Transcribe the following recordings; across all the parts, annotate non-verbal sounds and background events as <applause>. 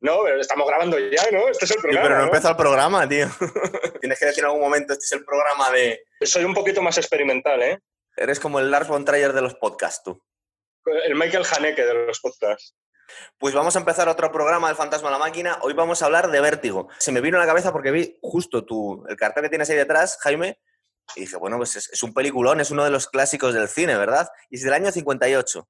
No, pero estamos grabando ya, ¿no? Este es el programa. pero no, ¿no? empezó el programa, tío. <laughs> Tienes que decir en algún momento, este es el programa de... Soy un poquito más experimental, ¿eh? Eres como el Lars von Trier de los podcasts, tú. El Michael Haneke de los podcasts. Pues vamos a empezar otro programa del Fantasma a la Máquina. Hoy vamos a hablar de Vértigo. Se me vino a la cabeza porque vi justo tu, el cartel que tienes ahí detrás, Jaime, y dije, bueno, pues es, es un peliculón, es uno de los clásicos del cine, ¿verdad? Y es del año 58.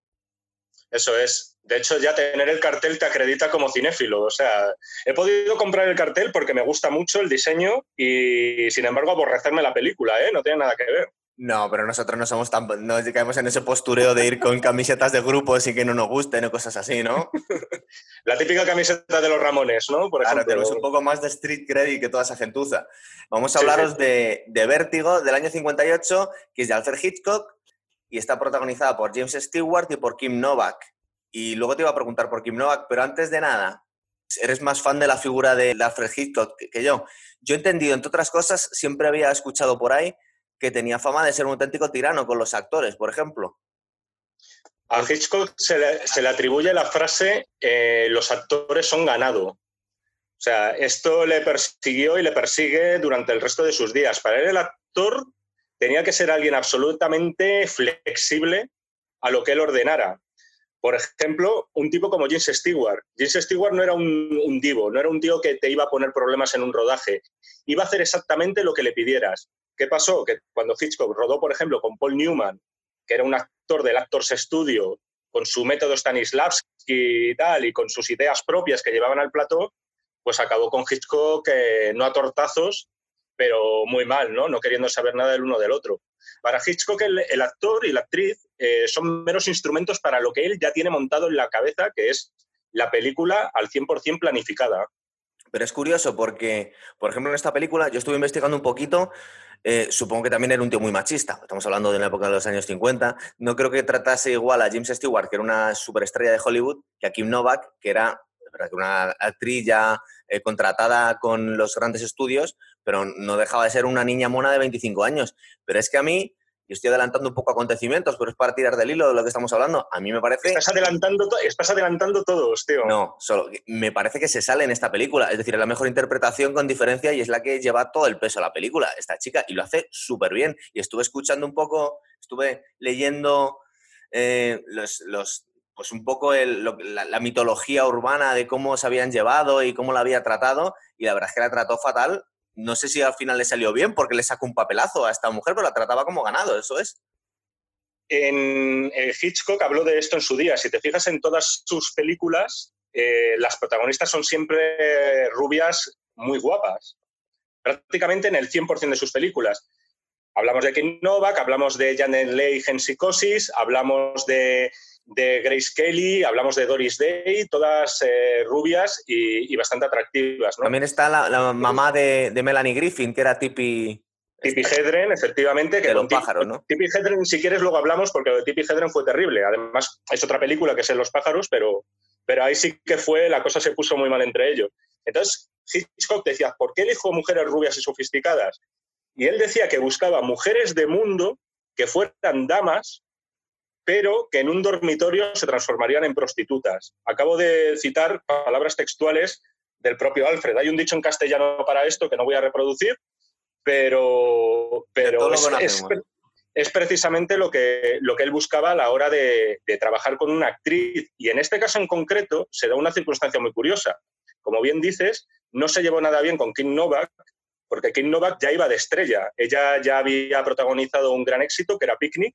Eso es. De hecho, ya tener el cartel te acredita como cinéfilo. O sea, he podido comprar el cartel porque me gusta mucho el diseño y, sin embargo, aborrecerme la película, ¿eh? No tiene nada que ver. No, pero nosotros no somos tan. No caemos en ese postureo de ir con <laughs> camisetas de grupos y que no nos gusten o cosas así, ¿no? <laughs> La típica camiseta de los Ramones, ¿no? Por Claro, ejemplo. tenemos un poco más de street credit que toda esa gentuza. Vamos a Sí, hablaros sí. de, de Vértigo del año 58, que es de Alfred Hitchcock y está protagonizada por James Stewart y por Kim Novak. Y luego te iba a preguntar por Kim Novak, pero antes de nada, eres más fan de la figura de Alfred Hitchcock que, yo. Yo he entendido, entre otras cosas, siempre había escuchado por ahí que tenía fama de ser un auténtico tirano con los actores, por ejemplo. A Hitchcock se le, se le atribuye la frase eh, los actores son ganado. O sea, esto le persiguió y le persigue durante el resto de sus días. Para él el actor tenía que ser alguien absolutamente flexible a lo que él ordenara. Por ejemplo, un tipo como James Stewart. James Stewart no era un, divo, no era un tío que te iba a poner problemas en un rodaje. Iba a hacer exactamente lo que le pidieras. ¿Qué pasó? Que cuando Hitchcock rodó, por ejemplo, con Paul Newman, que era un actor del Actors Studio, con su método Stanislavski y tal, y con sus ideas propias que llevaban al plató, pues acabó con Hitchcock eh, no a tortazos, pero muy mal, ¿no? No queriendo saber nada del uno del otro. Para Hitchcock, el, el actor y la actriz eh, son meros instrumentos para lo que él ya tiene montado en la cabeza, que es la película al 100% planificada. Pero es curioso porque, por ejemplo, en esta película yo estuve investigando un poquito, eh, supongo que también era un tío muy machista, estamos hablando de una época de los años 50, no creo que tratase igual a James Stewart, que era una superestrella de Hollywood, que a Kim Novak, que era una actriz ya eh, contratada con los grandes estudios, pero no dejaba de ser una niña mona de 25 años. Pero es que a mí, yo estoy adelantando un poco acontecimientos, pero es para tirar del hilo de lo que estamos hablando, a mí me parece... Estás adelantando, estás adelantando todos, tío. No, solo me parece que se sale en esta película. Es decir, es la mejor interpretación con diferencia y es la que lleva todo el peso a la película, esta chica, y lo hace súper bien. Y estuve escuchando un poco, estuve leyendo eh, los, los- pues un poco el- lo- la, la mitología urbana de cómo se habían llevado y cómo la había tratado, y la verdad es que la trató fatal. No sé si al final le salió bien porque le sacó un papelazo a esta mujer, pero la trataba como ganado, eso es. En Hitchcock habló de esto en su día. Si te fijas en todas sus películas, eh, las protagonistas son siempre rubias muy guapas. Prácticamente en el 100% de sus películas. Hablamos de Kim Novak, hablamos de Janet Leigh en Psicosis, hablamos de, de Grace Kelly, hablamos de Doris Day, todas eh, rubias y, y bastante atractivas. ¿no? También está la, la mamá de, de Melanie Griffin, que era Tipi... Tippi Hedren, efectivamente. Que de los pájaros, ¿no? Tippi Hedren, si quieres, luego hablamos, porque lo de Tippi Hedren fue terrible. Además, es otra película que es En los pájaros, pero, pero ahí sí que fue, la cosa se puso muy mal entre ellos. Entonces, Hitchcock decía, ¿por qué elijo mujeres rubias y sofisticadas? Y él decía que buscaba mujeres de mundo que fueran damas, pero que en un dormitorio se transformarían en prostitutas. Acabo de citar palabras textuales del propio Alfred. Hay un dicho en castellano para esto que no voy a reproducir, pero, pero es, es- es precisamente lo que, lo que él buscaba a la hora de, de trabajar con una actriz. Y en este caso en concreto se da una circunstancia muy curiosa. Como bien dices, no se llevó nada bien con Kim Novak, porque Kim Novak ya iba de estrella. Ella ya había protagonizado un gran éxito, que era Picnic,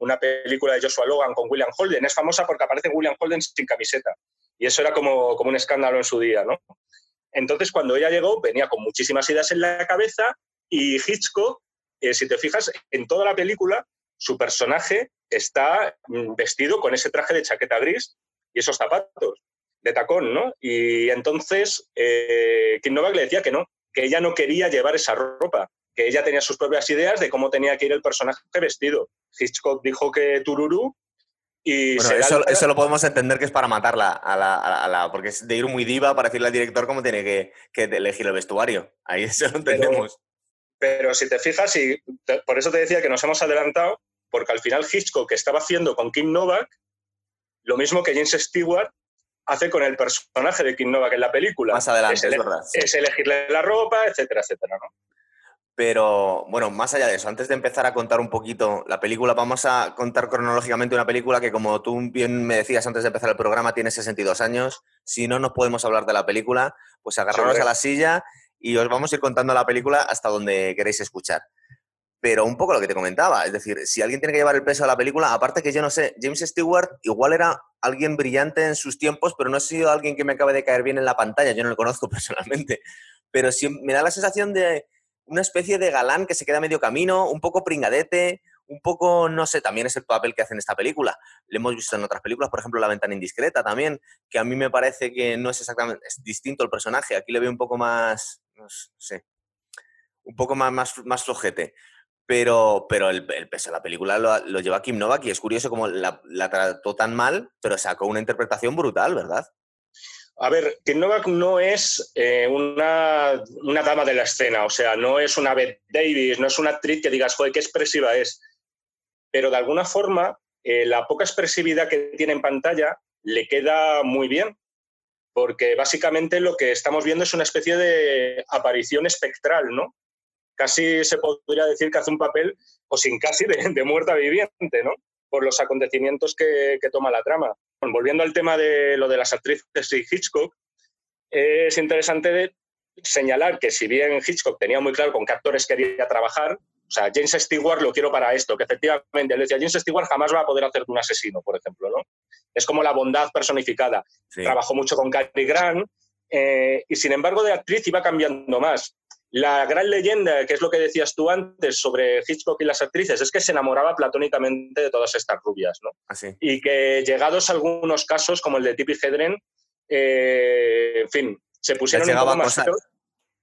una película de Joshua Logan con William Holden. Es famosa porque aparece William Holden sin camiseta. Y eso era como, como un escándalo en su día, ¿no? Entonces, cuando ella llegó, venía con muchísimas ideas en la cabeza y Hitchcock, eh, si te fijas, en toda la película, su personaje está mm, vestido con ese traje de chaqueta gris y esos zapatos de tacón, ¿no? Y entonces eh, Kim Novak le decía que no, que ella no quería llevar esa ropa, que ella tenía sus propias ideas de cómo tenía que ir el personaje vestido. Hitchcock dijo que tururú y Bueno, eso, eso lo podemos entender que es para matarla, a la, a la- porque es de ir muy diva para decirle al director cómo tiene que, que elegir el vestuario. Ahí <laughs> eso lo entendemos. Pero si te fijas, y te- por eso te decía que nos hemos adelantado, porque al final Hitchcock estaba haciendo con Kim Novak lo mismo que James Stewart hace con el personaje de Kim Novak en la película. Más adelante, es, es verdad. Es elegirle la ropa, etcétera, etcétera, ¿no? Pero bueno, más allá de eso, antes de empezar a contar un poquito la película, vamos a contar cronológicamente una película que, como tú bien me decías antes de empezar el programa, tiene 62 años. Si no nos podemos hablar de la película, pues agarraros a la silla y os vamos a ir contando la película hasta donde queréis escuchar. Pero un poco lo que te comentaba, es decir, si alguien tiene que llevar el peso de la película, aparte que yo no sé, James Stewart igual era alguien brillante en sus tiempos, pero no ha sido alguien que me acabe de caer bien en la pantalla, yo no lo conozco <laughs> personalmente, pero sí me da la sensación de una especie de galán que se queda medio camino, un poco pringadete, un poco, no sé, también es el papel que hace en esta película. Lo hemos visto en otras películas, por ejemplo, La ventana indiscreta también, que a mí me parece que no es exactamente, es distinto el personaje. Aquí le veo un poco más, no sé, un poco más, más, más flojete. Pero, pero el, peso de la película lo, lleva Kim Novak y es curioso cómo la, la trató tan mal, pero sacó una interpretación brutal, ¿verdad? A ver, Kim Novak no es eh, una, dama de la escena, o sea, no es una Beth Davis, no es una actriz que digas, joder, qué expresiva es. Pero de alguna forma, eh, la poca expresividad que tiene en pantalla le queda muy bien, porque básicamente lo que estamos viendo es una especie de aparición espectral, ¿no? Casi se podría decir que hace un papel, o sin casi, de, muerta viviente, ¿no? Por los acontecimientos que toma la trama volviendo al tema de lo de las actrices y Hitchcock, es interesante señalar que si bien Hitchcock tenía muy claro con qué actores quería trabajar, o sea, James Stewart lo quiero para esto, que efectivamente él decía, James Stewart jamás va a poder hacer de un asesino, por ejemplo, ¿no? Es como la bondad personificada. Trabajó mucho con Cary Grant eh, y sin embargo de actriz iba cambiando más. La gran leyenda, que es lo que decías tú antes sobre Hitchcock y las actrices, es que se enamoraba platónicamente de todas estas rubias, ¿no? Así. Ah, y que llegados a algunos casos, como el de Tippi Hedren, eh, en fin, se pusieron un poco más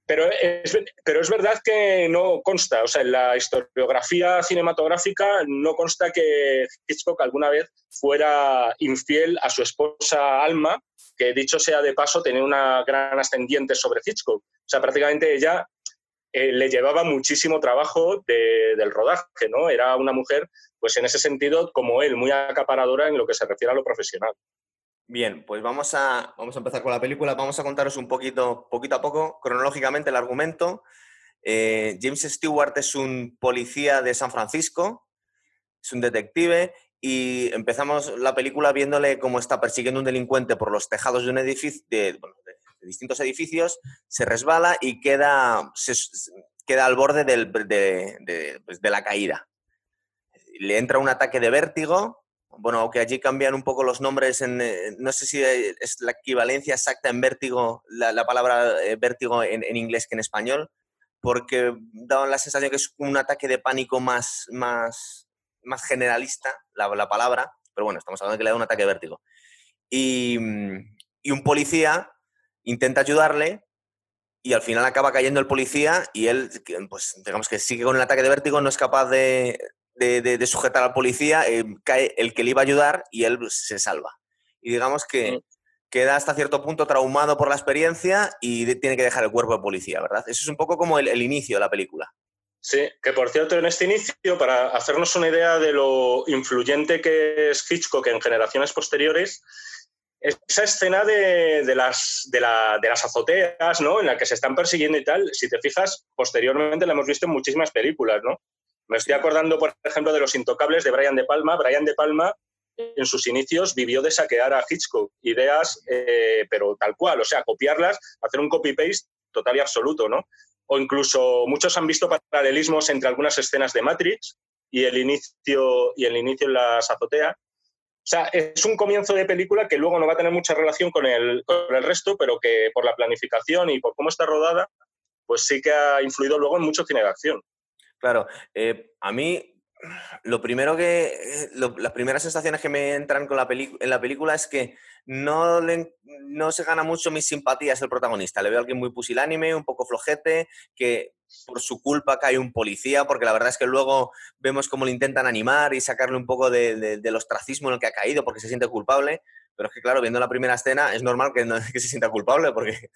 pero es, pero es verdad que no consta, o sea, en la historiografía cinematográfica no consta que Hitchcock alguna vez fuera infiel a su esposa Alma, que dicho sea de paso, tenía una gran ascendiente sobre Hitchcock. O sea, prácticamente ella eh, le llevaba muchísimo trabajo del rodaje, ¿no? Era una mujer, pues en ese sentido, como él, muy acaparadora en lo que se refiere a lo profesional. Bien, pues vamos a, vamos a empezar con la película. Vamos a contaros un poquito, poquito a poco, cronológicamente, el argumento. Eh, James Stewart es un policía de San Francisco, es un detective, y empezamos la película viéndole cómo está persiguiendo un delincuente por los tejados de un edificio, de, distintos edificios, se resbala y queda, queda al borde pues, de, la caída. Le entra un ataque de vértigo, bueno, aunque allí cambian un poco los nombres, eh, no sé si es la equivalencia exacta en vértigo, la, palabra eh, vértigo en, inglés que en español, porque daban la sensación que es un ataque de pánico más, más, más generalista, la, la palabra, pero bueno, estamos hablando de que le da un ataque de vértigo. Y, y un policía intenta ayudarle y al final acaba cayendo el policía y él, pues digamos que sigue con el ataque de vértigo, no es capaz de, sujetar al policía, eh, cae el que le iba a ayudar y él se salva. Y digamos que queda hasta cierto punto traumado por la experiencia y tiene que dejar el cuerpo de policía, ¿verdad? Eso es un poco como el, el inicio de la película. Sí, que por cierto, en este inicio, para hacernos una idea de lo influyente que es Hitchcock en generaciones posteriores, esa escena de, las, de, las azoteas, ¿no? En la que se están persiguiendo y tal, si te fijas, posteriormente la hemos visto en muchísimas películas, ¿no? Me estoy acordando, por ejemplo, de Los Intocables de Brian De Palma. Brian De Palma, en sus inicios, vivió de saquear a Hitchcock ideas, eh, pero tal cual, o sea, copiarlas, hacer un copy-paste total y absoluto, ¿no? O incluso muchos han visto paralelismos entre algunas escenas de Matrix y el inicio, y el inicio en las azoteas o sea, es un comienzo de película que luego no va a tener mucha relación con el, con el resto, pero que por la planificación y por cómo está rodada, pues sí que ha influido luego en mucho cine de acción. Claro, eh, a mí lo primero que, eh, las primeras sensaciones que me entran con la en la película es que no, no se gana mucho mis simpatías el protagonista. Le veo a alguien muy pusilánime, un poco flojete, que por su culpa cae un policía, porque la verdad es que luego vemos cómo le intentan animar y sacarle un poco del ostracismo en el que ha caído porque se siente culpable. Pero es que, claro, viendo la primera escena es normal que, <laughs> que se sienta culpable porque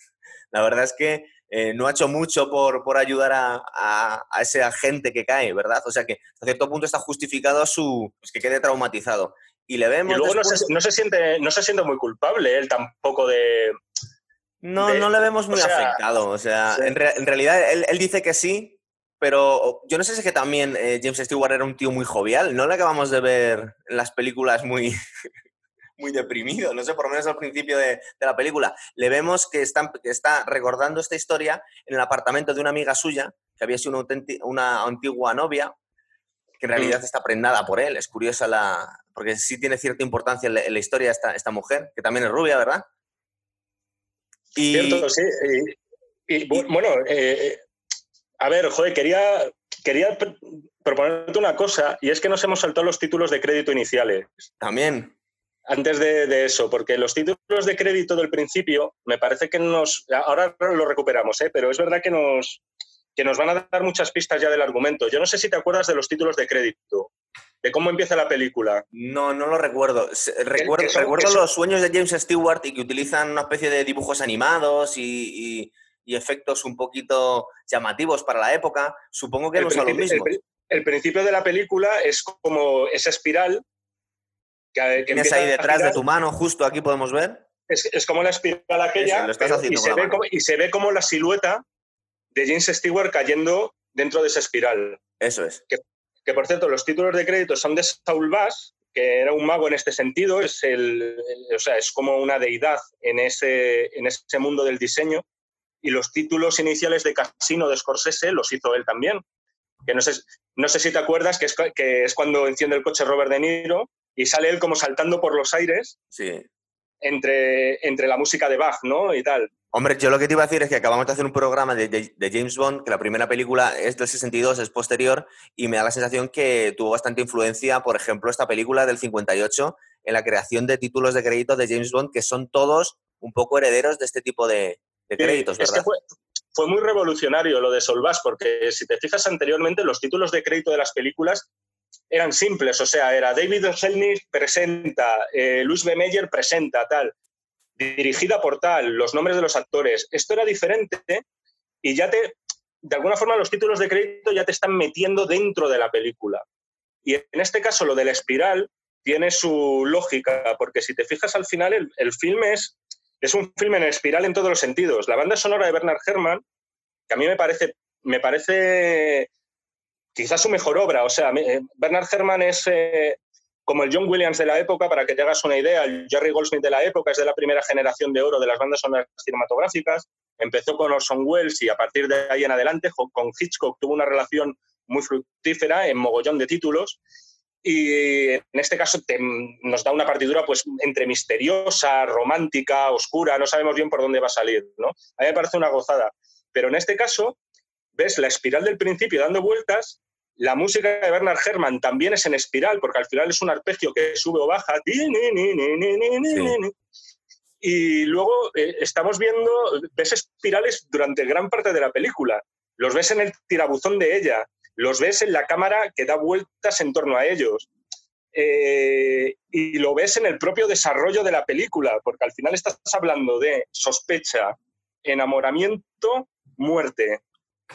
la verdad es que eh, no ha hecho mucho por, por ayudar a, a, ese agente que cae, ¿verdad? O sea que hasta cierto punto está justificado su pues, que quede traumatizado. Y le vemos. Y luego no, se, no, se, siente, no se siente muy culpable él tampoco de. No, no le vemos muy afectado. O sea, en, en, realidad él, él, dice que sí, pero yo no sé si es que también eh, James Stewart era un tío muy jovial. No le acabamos de ver en las películas muy, muy deprimido, no sé, por lo menos al principio de, la película. Le vemos que está, está, recordando esta historia en el apartamento de una amiga suya, que había sido una, una antigua novia, que en realidad mm. está prendada por él. Es curiosa la... porque sí tiene cierta importancia en la, historia esta, esta mujer, que también es rubia, ¿verdad? Y, Cierto, sí. Y, bueno, eh, a ver, joder, quería, quería proponerte una cosa, y es que nos hemos saltado los títulos de crédito iniciales. También antes de, eso, porque los títulos de crédito del principio me parece que nos. Ahora lo recuperamos, ¿eh? pero es verdad que nos, que nos van a dar muchas pistas ya del argumento. Yo no sé si te acuerdas de los títulos de crédito, de cómo empieza la película. No, no lo recuerdo. Recuerdo, recuerdo los sueños de James Stewart y que utilizan una especie de dibujos animados y, efectos un poquito llamativos para la época. Supongo que no son los mismos. el principio de la película es como esa espiral que, Tienes ahí detrás de tu mano, justo aquí podemos ver. Es, como la espiral aquella, y, se ve como, y se ve como la silueta de James Stewart cayendo dentro de esa espiral. Eso es. Que, por cierto, los títulos de crédito son de Saul Bass, que era un mago en este sentido, es, el, o sea, es como una deidad en ese, en ese mundo del diseño. Y los títulos iniciales de Casino de Scorsese los hizo él también. Que no sé, no sé si te acuerdas que es, que es cuando enciende el coche Robert De Niro y sale él como saltando por los aires sí. entre, entre la música de Bach, ¿no? Y tal. Hombre, yo lo que te iba a decir es que acabamos de hacer un programa de, de, James Bond, que la primera película es del 62, es posterior, y me da la sensación que tuvo bastante influencia, por ejemplo, esta película del 58, en la creación de títulos de crédito de James Bond, que son todos un poco herederos de este tipo de, créditos, ¿verdad? Es que fue, fue, muy revolucionario lo de Solvás, porque si te fijas anteriormente, los títulos de crédito de las películas eran simples, o sea, era David Selnick presenta, eh, Luis B. Meyer presenta, tal, dirigida por tal, los nombres de los actores. Esto era diferente y ya te, de alguna forma, los títulos de crédito ya te están metiendo dentro de la película. Y en este caso, lo de la espiral tiene su lógica, porque si te fijas al final, el, el filme es, es un filme en espiral en todos los sentidos. La banda sonora de Bernard Herrmann, que a mí me parece, me parece quizás su mejor obra. O sea, eh, Bernard Herrmann es eh, como el John Williams de la época, para que te hagas una idea, el Jerry Goldsmith de la época es de la primera generación de oro de las bandas sonoras cinematográficas. Empezó con Orson Welles y a partir de ahí en adelante con Hitchcock tuvo una relación muy fructífera en mogollón de títulos. Y en este caso nos da una partitura pues entre misteriosa, romántica, oscura, no sabemos bien por dónde va a salir, ¿no? A mí me parece una gozada. Pero en este caso, ves la espiral del principio dando vueltas, la música de Bernard Herrmann también es en espiral, porque al final es un arpegio que sube o baja. Y luego eh, estamos viendo, ves espirales durante gran parte de la película. Los ves en el tirabuzón de ella, los ves en la cámara que da vueltas en torno a ellos. Eh, y lo ves en el propio desarrollo de la película, porque al final estás hablando de sospecha, enamoramiento, muerte.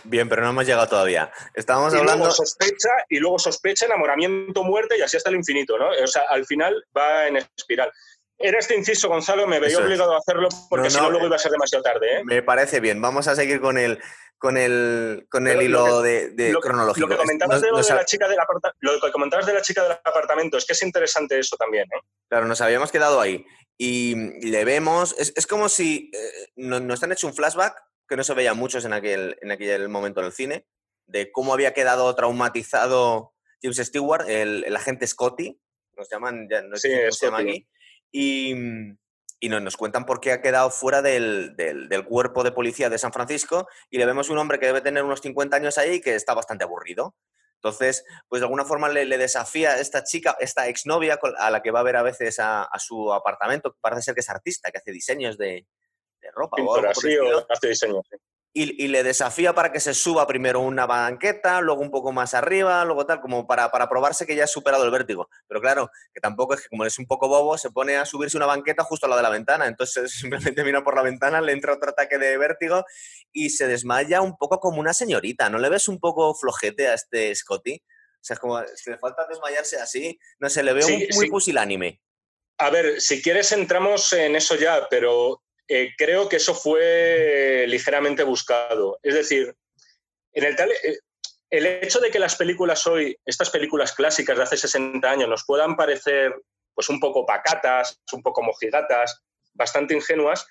Bien, pero no hemos llegado todavía. Estábamos hablando. Luego sospecha, y luego sospecha, enamoramiento, muerte y así hasta el infinito, ¿no? O sea, al final va en espiral. Era este inciso, Gonzalo, me veía obligado a hacerlo porque si no, luego iba a ser demasiado tarde. ¿eh? Me parece bien. Vamos a seguir con el, con el, con el hilo de, cronológico. Lo que, comentabas de, la chica del lo que comentabas de la chica del apartamento, es que es interesante eso también. ¿eh? Claro, nos habíamos quedado ahí. Y le vemos. Es, es como si eh, nos han hecho un flashback que no se veía muchos en aquel, en aquel momento en el cine, de cómo había quedado traumatizado James Stewart, el, agente Scotty, nos llaman, ya no sé se llama aquí, y, y nos, cuentan por qué ha quedado fuera del, del, cuerpo de policía de San Francisco y le vemos un hombre que debe tener unos 50 años ahí y que está bastante aburrido. Entonces, pues de alguna forma le, desafía a esta chica, esta exnovia a la que va a ver a veces a, a su apartamento, parece ser que es artista, que hace diseños de, ropa o algo diseño, y, le desafía para que se suba primero una banqueta, luego un poco más arriba, luego tal, como para, para, probarse que ya ha superado el vértigo. Pero claro, que tampoco es que como es un poco bobo, se pone a subirse una banqueta justo a la de la ventana. Entonces <laughs> simplemente mira por la ventana, le entra otro ataque de vértigo y se desmaya un poco como una señorita. ¿No le ves un poco flojete a este Scotty? O sea, es como, si le falta desmayarse así, no sé, le veo muy pusilánime. A ver, si quieres entramos en eso ya, pero eh, creo que eso fue ligeramente buscado. Es decir, en el, eh, el hecho de que las películas hoy, estas películas clásicas de hace 60 años, nos puedan parecer pues un poco pacatas, un poco mojigatas, bastante ingenuas,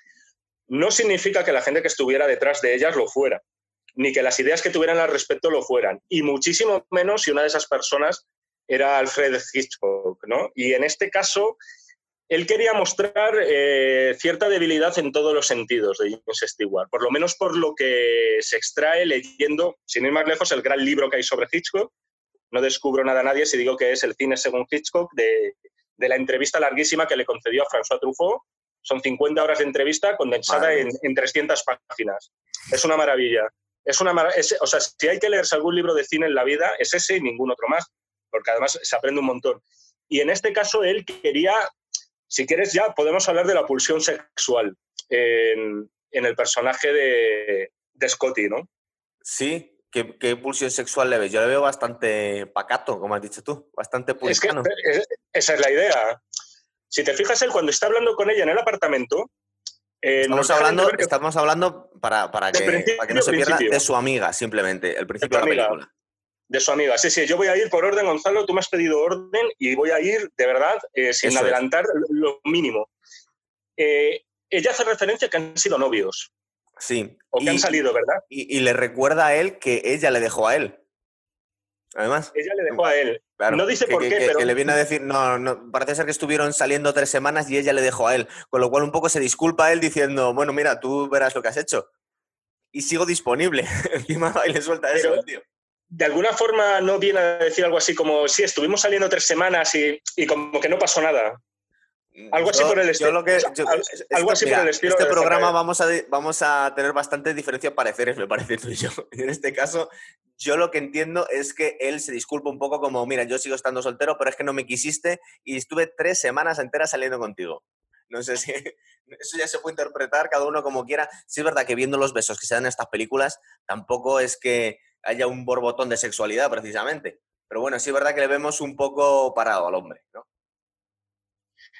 no significa que la gente que estuviera detrás de ellas lo fuera, ni que las ideas que tuvieran al respecto lo fueran, y muchísimo menos si una de esas personas era Alfred Hitchcock, ¿no? Y en este caso, él quería mostrar eh, cierta debilidad en todos los sentidos de James Stewart, por lo menos por lo que se extrae leyendo, sin ir más lejos, el gran libro que hay sobre Hitchcock. No descubro nada a nadie si digo que es el cine según Hitchcock, de, la entrevista larguísima que le concedió a François Truffaut. Son 50 horas de entrevista condensada en, 300 páginas. Es una maravilla. Es una o sea, si hay que leerse algún libro de cine en la vida, es ese y ningún otro más, porque además se aprende un montón. Y en este caso él quería si quieres ya podemos hablar de la pulsión sexual en, el personaje de, Scotty, ¿no? Sí, ¿Qué, pulsión sexual le ves? Yo le veo bastante pacato, como has dicho tú, bastante pulsión. esa es la idea. Si te fijas, él cuando está hablando con ella en el apartamento... Eh, estamos, hablando, estamos hablando para, para, que, no se pierda de su amiga, simplemente, el principio de, la película de su amiga. Sí, sí, yo voy a ir por orden, Gonzalo, tú me has pedido orden y voy a ir de verdad eh, sin adelantar lo mínimo. Eh, ella hace referencia a que han sido novios. Sí. O que han salido, ¿verdad? Y, le recuerda a él que ella le dejó a él. Además. Ella le dejó a él. no dice por qué, pero. Que le viene a decir, no, no, parece ser que estuvieron saliendo tres semanas y ella le dejó a él. Con lo cual un poco se disculpa a él diciendo, bueno, mira, tú verás lo que has hecho. Y sigo disponible. <laughs> Encima y le suelta eso, tío de alguna forma no viene a decir algo así como, sí, estuvimos saliendo tres semanas y, como que no pasó nada. Algo así por el estilo. algo así por el estilo. Este programa vamos a, vamos a tener bastantes diferencias pareceres, me parece <laughs> tú y yo. En este caso, yo lo que entiendo es que él se disculpa un poco como, mira, yo sigo estando soltero, pero es que no me quisiste y estuve tres semanas enteras saliendo contigo. No sé si <laughs> eso ya se puede interpretar cada uno como quiera. Sí es verdad que viendo los besos que se dan en estas películas, tampoco es que haya un borbotón de sexualidad precisamente. Pero bueno, sí es verdad que le vemos un poco parado al hombre, ¿no?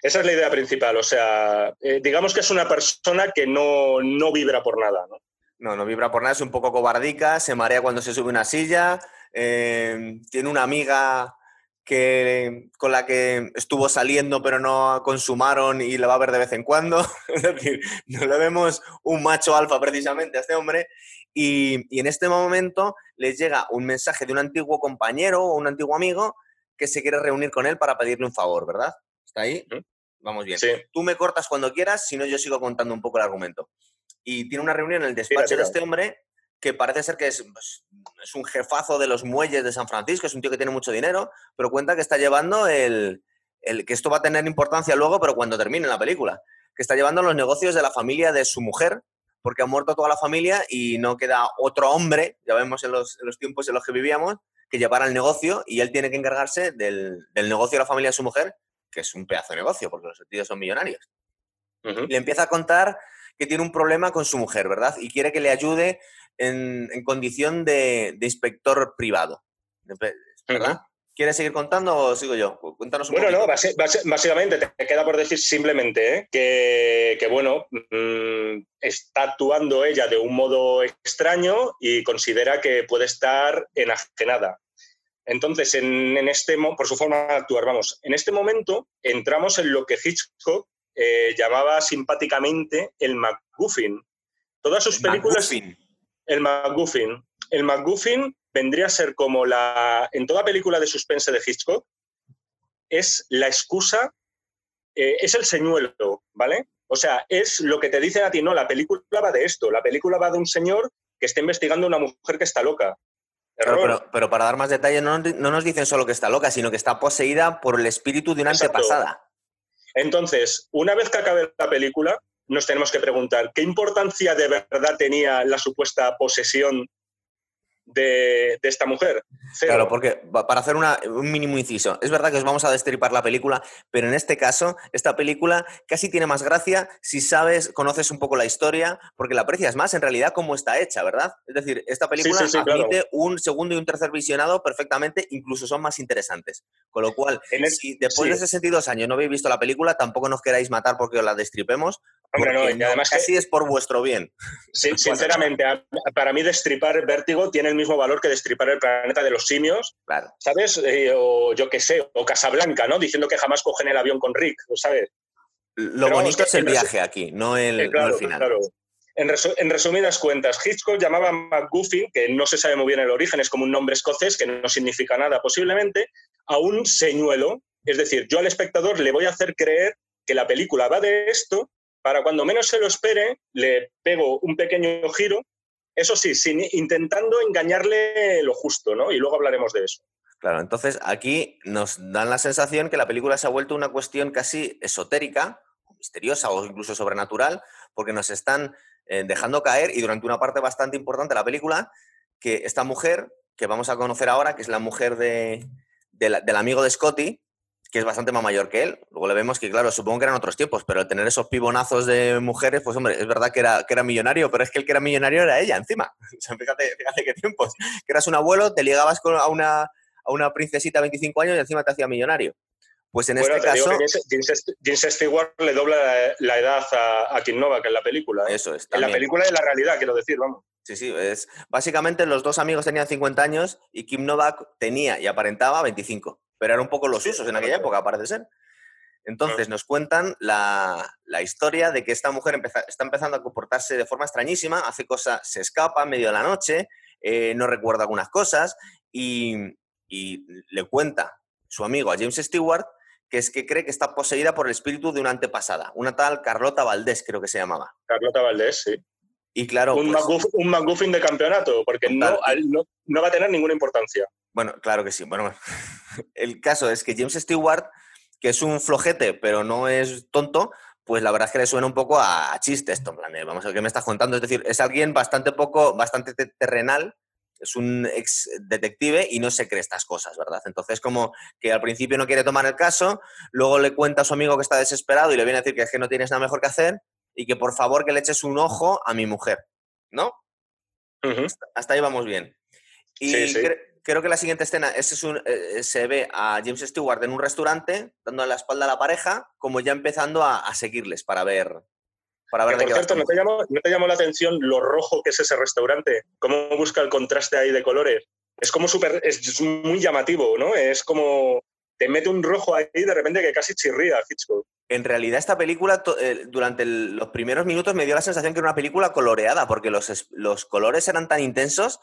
Esa es la idea principal, o sea, eh, digamos que es una persona que no, vibra por nada, ¿no? No, no vibra por nada, es un poco cobardica, se marea cuando se sube una silla, eh, tiene una amiga que, con la que estuvo saliendo pero no consumaron y le va a ver de vez en cuando. <laughs> es decir, no le vemos un macho alfa precisamente a este hombre. Y, y, en este momento les llega un mensaje de un antiguo compañero o un antiguo amigo que se quiere reunir con él para pedirle un favor, ¿verdad? ¿Está ahí? Vamos bien. Tú me cortas cuando quieras, si no yo sigo contando un poco el argumento. Y tiene una reunión en el despacho de este hombre que parece ser que pues, es, un jefazo de los muelles de San Francisco, es un tío que tiene mucho dinero, pero cuenta que está llevando el, que esto va a tener importancia luego, pero cuando termine la película, que está llevando los negocios de la familia de su mujer, porque ha muerto toda la familia y no queda otro hombre, ya vemos en los, tiempos en los que vivíamos, que llevara el negocio y él tiene que encargarse del, negocio de la familia de su mujer, que es un pedazo de negocio, porque los tíos son millonarios. Le empieza a contar que tiene un problema con su mujer, ¿verdad? Y quiere que le ayude en, condición de, inspector privado. ¿Verdad? ¿Quieres seguir contando o sigo yo? Cuéntanos un Bueno, no, básicamente te queda por decir simplemente ¿eh? que, bueno, mm, está actuando ella de un modo extraño y considera que puede estar enajenada. Entonces, en, este, por su forma de actuar, vamos, en este momento entramos en lo que Hitchcock eh, llamaba simpáticamente el MacGuffin. Todas sus películas... El MacGuffin. El MacGuffin vendría a ser como la. En toda película de suspense de Hitchcock, es la excusa, eh, es el señuelo, ¿vale? O sea, es lo que te dicen a ti, no, la película va de esto, la película va de un señor que está investigando a una mujer que está loca. Pero, pero, para dar más detalle, no, nos dicen solo que está loca, sino que está poseída por el espíritu de una antepasada. Entonces, una vez que acabe la película, nos tenemos que preguntar, ¿qué importancia de verdad tenía la supuesta posesión de, esta mujer. Claro, porque para hacer un mínimo inciso, es verdad que os vamos a destripar la película, pero en este caso, esta película casi tiene más gracia si sabes, conoces un poco la historia, porque la aprecias más en realidad cómo está hecha, ¿verdad? Es decir, esta película admite un segundo y un tercer visionado perfectamente, incluso son más interesantes. Con lo cual, si después de 62 años no habéis visto la película, tampoco nos queráis matar porque os la destripemos, y además casi es por vuestro bien. <laughs> sinceramente, para mí destripar Vértigo tiene el mismo valor que destripar el planeta de los simios, claro. ¿sabes? Eh, o yo qué sé, o Casablanca, ¿no? Diciendo que jamás cogen el avión con Rick, ¿sabes? Lo bonito es el viaje aquí, no el, eh, final. Claro. En, resumidas cuentas, Hitchcock llamaba a McGuffin, que no se sabe muy bien el origen, es como un nombre escocés que no significa nada posiblemente, a un señuelo. Es decir, yo al espectador le voy a hacer creer que la película va de esto para cuando menos se lo espere, le pego un pequeño giro, eso sí, sin, intentando engañarle lo justo, ¿no? Y luego hablaremos de eso. Claro, entonces aquí nos dan la sensación que la película se ha vuelto una cuestión casi esotérica, misteriosa o incluso sobrenatural, porque nos están eh, dejando caer y durante una parte bastante importante de la película, que esta mujer, que vamos a conocer ahora, que es la mujer de, del amigo de Scotty, que es bastante más mayor que él. Luego le vemos que, claro, supongo que eran otros tiempos, pero al tener esos pibonazos de mujeres, pues hombre, es verdad que era, que era millonario, pero es que el que era millonario era ella encima. <laughs> fíjate, fíjate qué tiempos. Que eras un abuelo, te ligabas con, a, una, a una princesita de 25 años y encima te hacía millonario. Pues en este caso. James, Stewart le dobla la, edad a, Kim Novak en la película. ¿eh? Eso es. En la película y en la realidad, quiero decir, vamos. Sí, sí, es. Básicamente los dos amigos tenían 50 años y Kim Novak tenía y aparentaba 25 pero eran un poco los usos en aquella época, parece ser. Entonces nos cuentan la, historia de que esta mujer está empezando a comportarse de forma extrañísima, hace cosas, se escapa en medio de la noche, eh, no recuerda algunas cosas y, le cuenta su amigo a James Stewart que es que cree que está poseída por el espíritu de una antepasada, una tal Carlota Valdés creo que se llamaba. Carlota Valdés, sí. Y claro, un, pues McGuffin de campeonato, porque no, no, va a tener ninguna importancia. Bueno, claro que sí. Bueno, <laughs> el caso es que James Stewart, que es un flojete, pero no es tonto, pues la verdad es que le suena un poco a chiste esto, en plan, vamos a ver qué me estás contando. Es decir, es alguien bastante poco, bastante terrenal, es un ex detective y no se cree estas cosas, ¿verdad? Entonces, como que al principio no quiere tomar el caso, luego le cuenta a su amigo que está desesperado y le viene a decir que es que no tienes nada mejor que hacer y que por favor que le eches un ojo a mi mujer, ¿no? hasta, ahí vamos bien. Y sí, sí creo que la siguiente escena es un, eh, se ve a James Stewart en un restaurante, dando la espalda a la pareja, como ya empezando a, seguirles para ver. Para ver por cierto, ¿no te, llamó, la atención lo rojo que es ese restaurante? ¿Cómo busca el contraste ahí de colores? Es como súper, es muy llamativo, ¿no? Es como, te mete un rojo ahí de repente que casi chirría Hitchcock. En realidad esta película, eh, durante los primeros minutos me dio la sensación que era una película coloreada, porque los, los colores eran tan intensos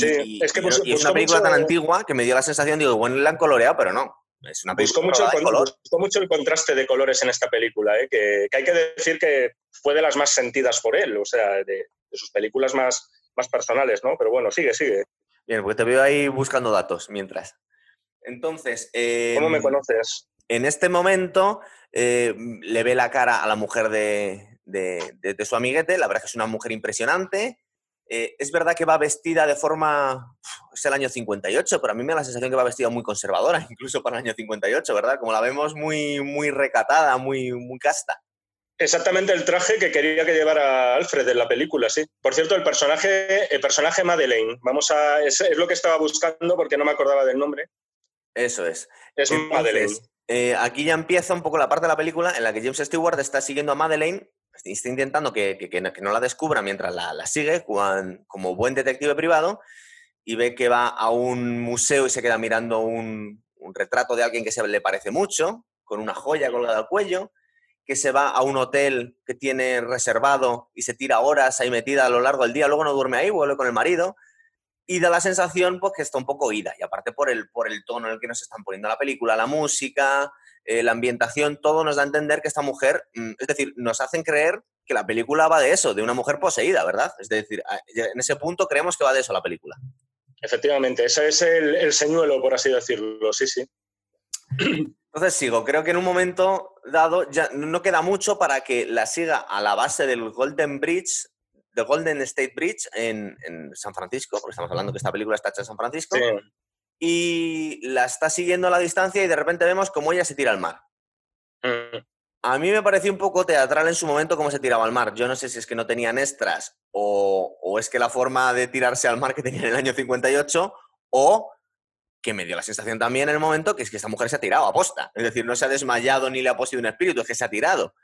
Sí, es que es una película tan antigua que me dio la sensación, digo, bueno, la han coloreado, pero no. Es una película mucho, el, color. mucho el contraste de colores en esta película, ¿eh? que, hay que decir que fue de las más sentidas por él, o sea, de, sus películas más, más personales, ¿no? Pero bueno, sigue, sigue. Bien, pues te veo ahí buscando datos mientras. Entonces. ¿Cómo me conoces? En este momento eh, le ve la cara a la mujer de, de, su amiguete, la verdad es que es una mujer impresionante, eh, es verdad que va vestida de forma. Es el año 58, pero a mí me da la sensación que va vestida muy conservadora, <laughs> incluso para el año 58, ¿verdad? Como la vemos muy, muy recatada, muy, muy casta. Exactamente el traje que quería que llevara Alfred en la película, sí. Por cierto, el personaje, el personaje Madeleine, vamos a, es, lo que estaba buscando porque no me acordaba del nombre. Eso es. Es Madeleine. Eh, aquí ya empieza un poco la parte de la película en la que James Stewart está siguiendo a Madeleine está intentando que, no, la descubra mientras la, sigue como buen detective privado y ve que va a un museo y se queda mirando un, retrato de alguien que se le parece mucho, con una joya colgada al cuello, que se va a un hotel que tiene reservado y se tira horas ahí metida a lo largo del día, luego no duerme ahí, vuelve con el marido y da la sensación pues, que está un poco ida. Y aparte por el, por el tono en el que nos están poniendo la película, la música, eh, la ambientación, todo nos da a entender que esta mujer, mm, es decir, nos hacen creer que la película va de eso, de una mujer poseída, ¿verdad? Es decir, en ese punto creemos que va de eso la película. Efectivamente, ese es el, señuelo, por así decirlo, sí, sí. Entonces sigo, creo que en un momento dado, ya no queda mucho para que la siga a la base del Golden Bridge, del Golden State Bridge en, San Francisco, porque estamos hablando que esta película está hecha en San Francisco, y la está siguiendo a la distancia y de repente vemos cómo ella se tira al mar. Mm. A mí me pareció un poco teatral en su momento cómo se tiraba al mar. Yo no sé si es que no tenían extras o, o es que la forma de tirarse al mar que tenía en el año 58 o que me dio la sensación también en el momento que es que esta mujer se ha tirado a posta. Es decir, no se ha desmayado ni le ha poseído un espíritu, es que se ha tirado.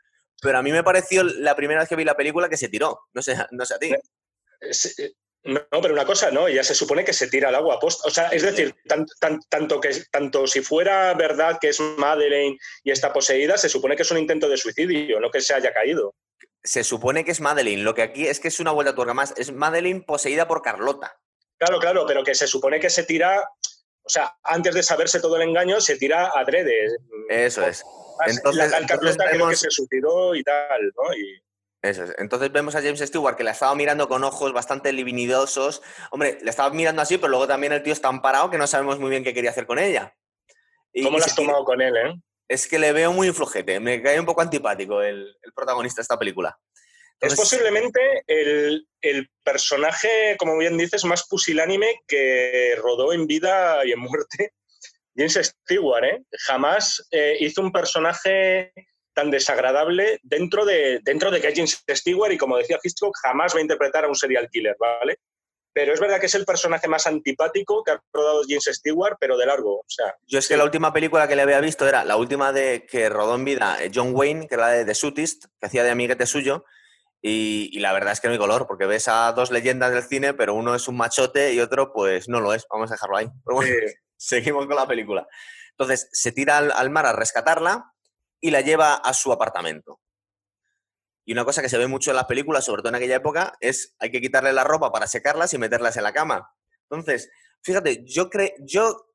Pero a mí me pareció la primera vez que vi la película que se tiró. No sé, no sé a ti. No, pero una cosa, ¿no? Ya se supone que se tira al agua a posta. O sea, es decir, tanto, que, tanto si fuera verdad que es Madeleine y está poseída, se supone que es un intento de suicidio, no que se haya caído. Se supone que es Madeleine. Lo que aquí es que es una vuelta tuerca más. Es Madeleine poseída por Carlota. Claro, claro, pero que se supone que se tira o sea, antes de saberse todo el engaño, se tira adrede. Eso es. Entonces, la entonces vemos... que se suicidó y tal, ¿no? Eso es. Entonces vemos a James Stewart que la estaba mirando con ojos bastante libidinosos. Hombre, le estaba mirando así, pero luego también el tío está amparado que no sabemos muy bien qué quería hacer con ella. ¿Cómo la has tomado con él, eh? Es que le veo muy flojete. Me cae un poco antipático el protagonista de esta película es posiblemente el, personaje, como bien dices, más pusilánime que rodó en vida y en muerte <laughs> James Stewart. ¿eh? Jamás eh, hizo un personaje tan desagradable dentro de, dentro de que James Stewart, y como decía Hitchcock, jamás va a interpretar a un serial killer, ¿vale? Pero es verdad que es el personaje más antipático que ha rodado James Stewart, pero de largo. O sea, Yo es que la última película que le había visto era la última de que rodó en vida eh, John Wayne, que era de The Shootist, que hacía de amiguete suyo, y, la verdad es que no hay color, porque ves a dos leyendas del cine, pero uno es un machote y otro pues no lo es. Vamos a dejarlo ahí. Pero bueno, <laughs> seguimos con la película. Entonces, se tira al, mar a rescatarla y la lleva a su apartamento. Y una cosa que se ve mucho en las películas, sobre todo en aquella época, es hay que quitarle la ropa para secarlas y meterlas en la cama. Entonces, fíjate, yo cre yo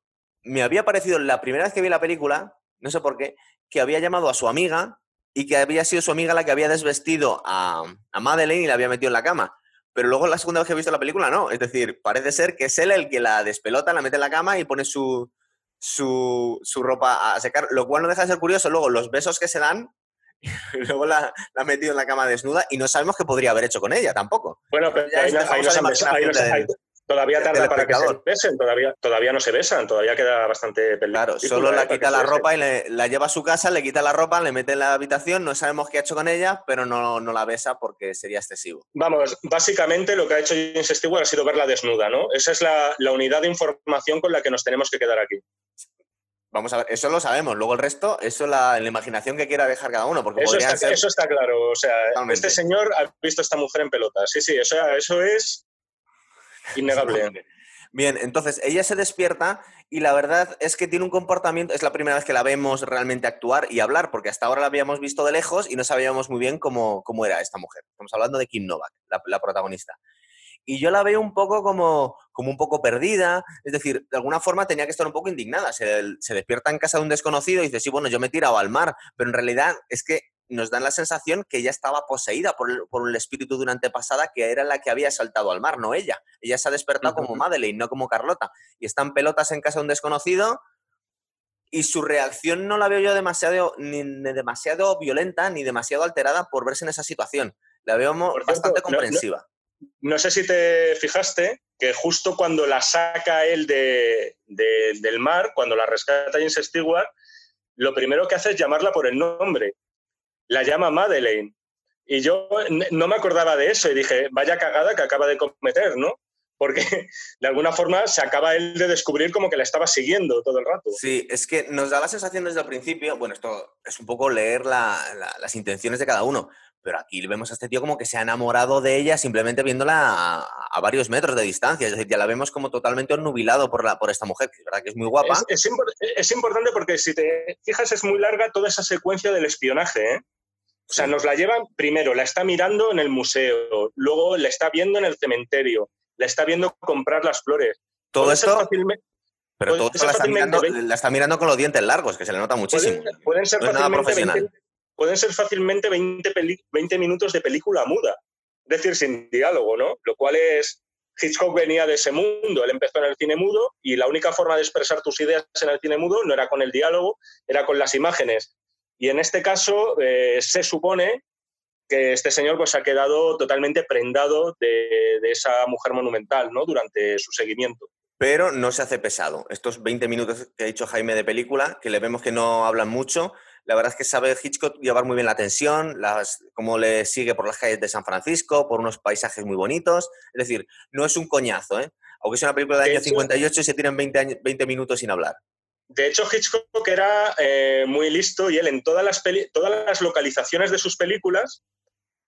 me había parecido la primera vez que vi la película, no sé por qué, que había llamado a su amiga y que había sido su amiga la que había desvestido a, a Madeleine y la había metido en la cama. Pero luego la segunda vez que he visto la película, no. Es decir, parece ser que es él el que la despelota, la mete en la cama y pone su, su, ropa a secar, lo cual no deja de ser curioso. Luego, los besos que se dan, <laughs> luego la, la, ha metido en la cama desnuda y no sabemos qué podría haber hecho con ella tampoco. Bueno, pero ahí, Todavía tarda para que se besen, todavía, todavía no se besan, todavía queda bastante película. Claro, solo la quita la ropa y la lleva a su casa, le quita la ropa, le mete en la habitación, no sabemos qué ha hecho con ella, pero no, no la besa porque sería excesivo. Vamos, básicamente lo que ha hecho James Stewart ha sido verla desnuda, ¿no? Esa es la, la unidad de información con la que nos tenemos que quedar aquí. Vamos a ver, eso lo sabemos. Luego el resto, eso es la, la imaginación que quiera dejar cada uno. Porque eso, está, eso está claro. O sea, este señor ha visto a esta mujer en pelota. Sí, sí, o sea, eso es Innegable. Bien, entonces ella se despierta y la verdad es que tiene un comportamiento, es la primera vez que la vemos realmente actuar y hablar, porque hasta ahora la habíamos visto de lejos y no sabíamos muy bien cómo, cómo era esta mujer. Estamos hablando de Kim Novak, la, protagonista. Y yo la veo un poco como, como un poco perdida, es decir, de alguna forma tenía que estar un poco indignada. Se, se despierta en casa de un desconocido y dice, sí, bueno, yo me he tirado al mar, pero en realidad es que nos dan la sensación que ella estaba poseída por el, por el, espíritu de una antepasada que era la que había saltado al mar, no ella. Ella se ha despertado como Madeleine, no como Carlota. Y están pelotas en casa de un desconocido y su reacción no la veo yo demasiado, ni, demasiado violenta ni demasiado alterada por verse en esa situación. La veo bastante comprensiva. No, sé si te fijaste que justo cuando la saca él de, del mar, cuando la rescata James Stewart, lo primero que hace es llamarla por el nombre la llama Madeleine. Y yo no me acordaba de eso y dije, vaya cagada que acaba de cometer, ¿no? Porque <laughs> de alguna forma se acaba él de descubrir como que la estaba siguiendo todo el rato. Sí, es que nos da la sensación desde el principio, bueno, esto es un poco leer las intenciones de cada uno, pero aquí vemos a este tío como que se ha enamorado de ella simplemente viéndola a, varios metros de distancia. Es decir, ya la vemos como totalmente nubilado por, la, por esta mujer, que es verdad que es muy guapa. Es, es importante porque si te fijas es muy larga toda esa secuencia del espionaje, ¿eh? O sea, nos la llevan, primero, la está mirando en el museo, luego la está viendo en el cementerio, la está viendo comprar las flores. Todo esto... pero todo esto la está, mirando, la está, mirando, con los dientes largos, que se le nota muchísimo. Pueden, ser, fácilmente 20, pueden ser fácilmente 20, 20 minutos de película muda, es decir, sin diálogo, ¿no? Lo cual es... Hitchcock venía de ese mundo, él empezó en el cine mudo y la única forma de expresar tus ideas en el cine mudo no era con el diálogo, era con las imágenes Y en este caso eh, se supone que este señor pues, ha quedado totalmente prendado de, esa mujer monumental ¿no? durante su seguimiento. Pero no se hace pesado. Estos 20 minutos que ha dicho Jaime de película, que le vemos que no hablan mucho, la verdad es que sabe Hitchcock llevar muy bien la tensión, las, cómo le sigue por las calles de San Francisco, por unos paisajes muy bonitos. Es decir, no es un coñazo, ¿eh? aunque es una película del año 58 y se tiran 20, 20 minutos sin hablar. De hecho, Hitchcock era eh, muy listo y él en todas las, todas las localizaciones de sus películas,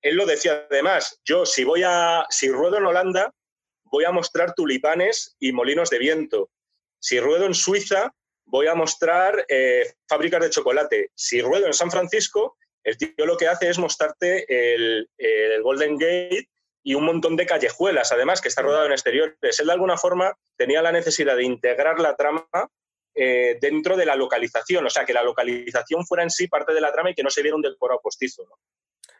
él lo decía además, yo si voy a, si ruedo en Holanda, voy a mostrar tulipanes y molinos de viento. Si ruedo en Suiza, voy a mostrar eh, fábricas de chocolate. Si ruedo en San Francisco, el tío lo que hace es mostrarte el, Golden Gate y un montón de callejuelas, además, que está rodado en exteriores. Él, de alguna forma, tenía la necesidad de integrar la trama eh, dentro de la localización, o sea, que la localización fuera en sí parte de la trama y que no se viera un decorado postizo.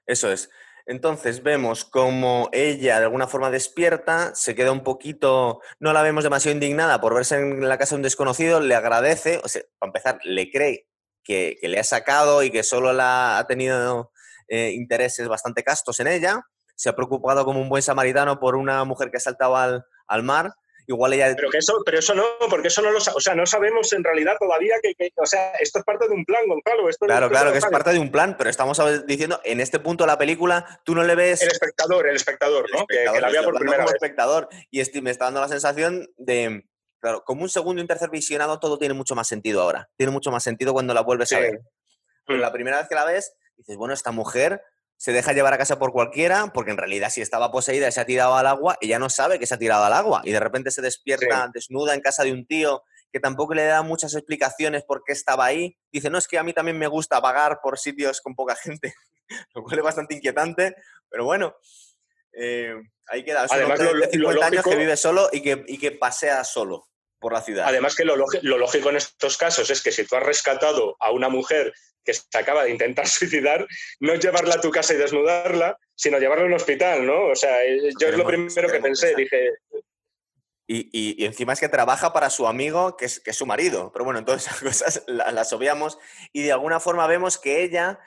Eso es. Entonces vemos como ella de alguna forma despierta, se queda un poquito, no la vemos demasiado indignada por verse en la casa de un desconocido, le agradece, o sea, para empezar, le cree que, le ha sacado y que solo la, ha tenido eh, intereses bastante castos en ella, se ha preocupado como un buen samaritano por una mujer que ha saltado al, al mar igual ella... Pero, que eso, pero eso no, porque eso no lo o sea, no sabemos en realidad todavía que, o sea, esto es parte de un plan, Gonzalo. Esto claro, claro, que es parte de un plan, pero estamos diciendo, en este punto de la película, tú no le ves... El espectador, el espectador, ¿no? que, la vea por primera vez. espectador, y me está dando la sensación de... Claro, como un segundo y un tercer visionado, todo tiene mucho más sentido ahora. Tiene mucho más sentido cuando la vuelves a ver. Pero mm. la primera vez que la ves, dices, bueno, esta mujer se deja llevar a casa por cualquiera, porque en realidad si estaba poseída y se ha tirado al agua, ella no sabe que se ha tirado al agua y de repente se despierta desnuda en casa de un tío que tampoco le da muchas explicaciones por qué estaba ahí. Dice, no, es que a mí también me gusta vagar por sitios con poca gente, <laughs> lo cual es bastante inquietante, pero bueno, eh, ahí queda. Es Además, un de 50 años que vive solo y que, y que pasea solo por la ciudad. Además que lo, lógico en estos casos es que si tú has rescatado a una mujer que se acaba de intentar <laughs> suicidar, no llevarla a tu casa y desnudarla, sino llevarla a un hospital, ¿no? O sea, eh, yo es lo primero que pensé, dije... Y, encima es que trabaja para su amigo, que es, que es su marido. Pero bueno, entonces <laughs> esas cosas las, obviamos y de alguna forma vemos que ella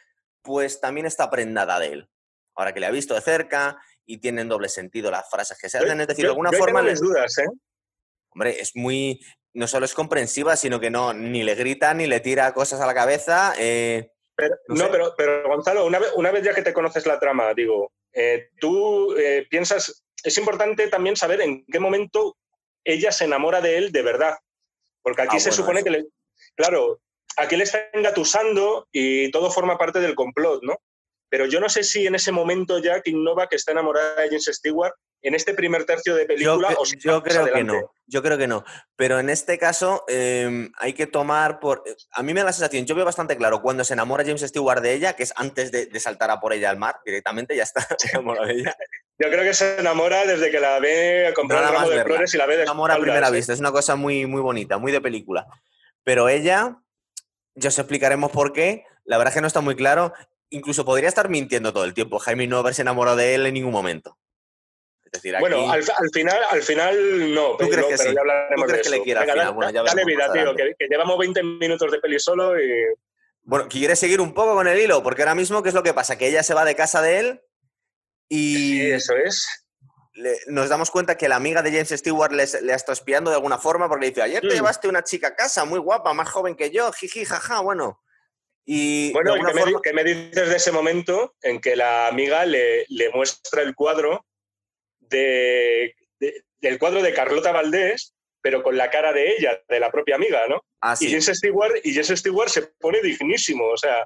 pues también está prendada de él. Ahora que le ha visto de cerca y tienen doble sentido las frases que se hacen, es decir, de alguna forma... les dudas, ¿eh? Hombre, es muy. No solo es comprensiva, sino que no, ni le grita, ni le tira cosas a la cabeza. Eh, no, pero, pero Gonzalo, una vez, una vez ya que te conoces la trama, digo, eh, tú eh, piensas. Es importante también saber en qué momento ella se enamora de él de verdad. Porque aquí ah, se supone que le. Claro, aquí le está engatusando y todo forma parte del complot, ¿no? Pero yo no sé si en ese momento ya Nova, que está enamorada de James Stewart, en este primer tercio de película yo, o yo creo que no yo creo que no. Pero en este caso em, hay que tomar por a mí me da la sensación yo veo bastante claro cuando se enamora James Stewart de ella que es antes de, saltar a por ella al mar directamente ya está <laughs> enamorado de ella. Yo creo que se enamora desde que la ve comprar un ramo de flores y la ve de enamora a primera vista es una cosa muy muy bonita muy de película. Pero ella ya os explicaremos por qué la verdad es que no está muy claro incluso podría estar mintiendo todo el tiempo Jaime no haberse enamorado de él en ningún momento bueno, al, final, al final no, ¿Tú pero, que ya hablaremos de eso. Que dale, vida, tío, que, llevamos 20 minutos de peli solo y... Bueno, ¿quieres seguir un poco con el hilo? Porque ahora mismo, ¿qué es lo que pasa? Que ella se va de casa de él y... Sí, eso es. nos damos cuenta que la amiga de James Stewart le, le está espiando de alguna forma porque le dice, ayer te mm. llevaste una chica a casa muy guapa, más joven que yo, jiji, jaja, bueno. Y bueno, ¿qué me, dices de ese momento en que la amiga le, le muestra el cuadro del cuadro de Carlota Valdés, pero con la cara de ella, de la propia amiga, ¿no? Ah, y, Jesse Stewart, y Stewart se pone dignísimo, o sea,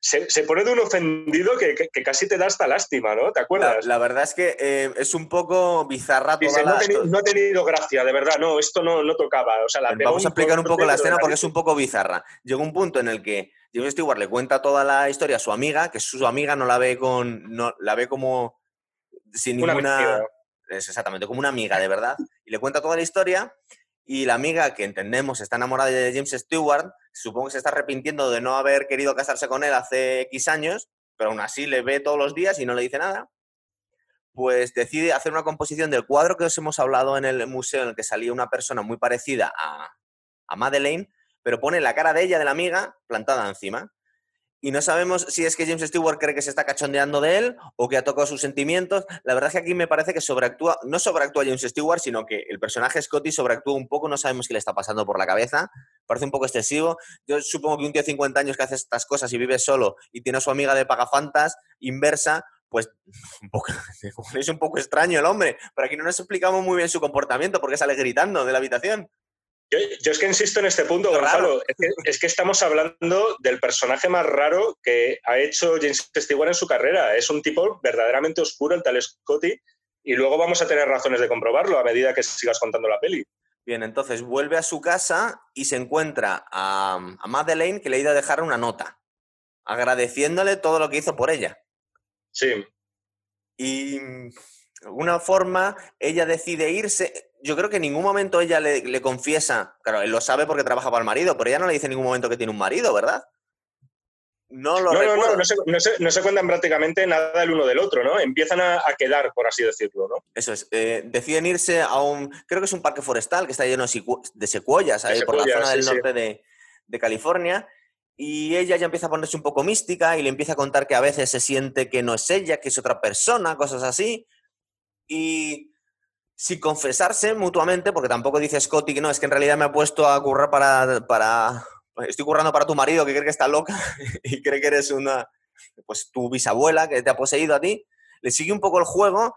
se, pone de un ofendido que, casi te da hasta lástima, ¿no? ¿Te acuerdas? La, verdad es que eh, es un poco bizarra toda no, ha tenido gracia, de verdad, no, esto no, no tocaba. O sea, Vamos a explicar un poco la escena porque es un poco bizarra. Llega un punto en el que Jesse Stewart le cuenta toda la historia a su amiga, que su amiga no la ve con. No, la ve como sin ninguna es exactamente como una amiga de verdad, y le cuenta toda la historia, y la amiga que entendemos está enamorada de James Stewart, supongo que se está arrepintiendo de no haber querido casarse con él hace X años, pero aún así le ve todos los días y no le dice nada, pues decide hacer una composición del cuadro que os hemos hablado en el museo en el que salía una persona muy parecida a, a Madeleine, pero pone la cara de ella, de la amiga, plantada encima. Y no sabemos si es que James Stewart cree que se está cachondeando de él o que ha tocado sus sentimientos. La verdad es que aquí me parece que sobreactúa, no sobreactúa James Stewart, sino que el personaje Scotty sobreactúa un poco, no sabemos qué le está pasando por la cabeza, parece un poco excesivo. Yo supongo que un tío de 50 años que hace estas cosas y vive solo y tiene a su amiga de pagafantas inversa, pues <laughs> <laughs> es un poco extraño el hombre, pero aquí no nos explicamos muy bien su comportamiento porque sale gritando de la habitación. Yo, es que insisto en este punto, Gonzalo. Es que, estamos hablando del personaje más raro que ha hecho James Stewart en su carrera. Es un tipo verdaderamente oscuro, el tal Scotty, y luego vamos a tener razones de comprobarlo a medida que sigas contando la peli. Bien, entonces vuelve a su casa y se encuentra a, a Madeleine que le ha ido a dejar una nota, agradeciéndole todo lo que hizo por ella. Sí. Y de alguna forma ella decide irse yo creo que en ningún momento ella le, confiesa, claro, él lo sabe porque trabaja para el marido, pero ella no le dice en ningún momento que tiene un marido, ¿verdad? No lo no, no, no, no, se, no, se, cuentan prácticamente nada el uno del otro, ¿no? Empiezan a, quedar, por así decirlo, ¿no? Eso es. Eh, deciden irse a un, creo que es un parque forestal que está lleno de secuoyas, ahí por la zona del norte de, de California. Y ella ya empieza a ponerse un poco mística y le empieza a contar que a veces se siente que no es ella, que es otra persona, cosas así. Y sin confesarse mutuamente, porque tampoco dice Scotty que no, es que en realidad me ha puesto a currar para, para... Estoy currando para tu marido que cree que está loca <laughs> y cree que eres una... Pues tu bisabuela que te ha poseído a ti. Le sigue un poco el juego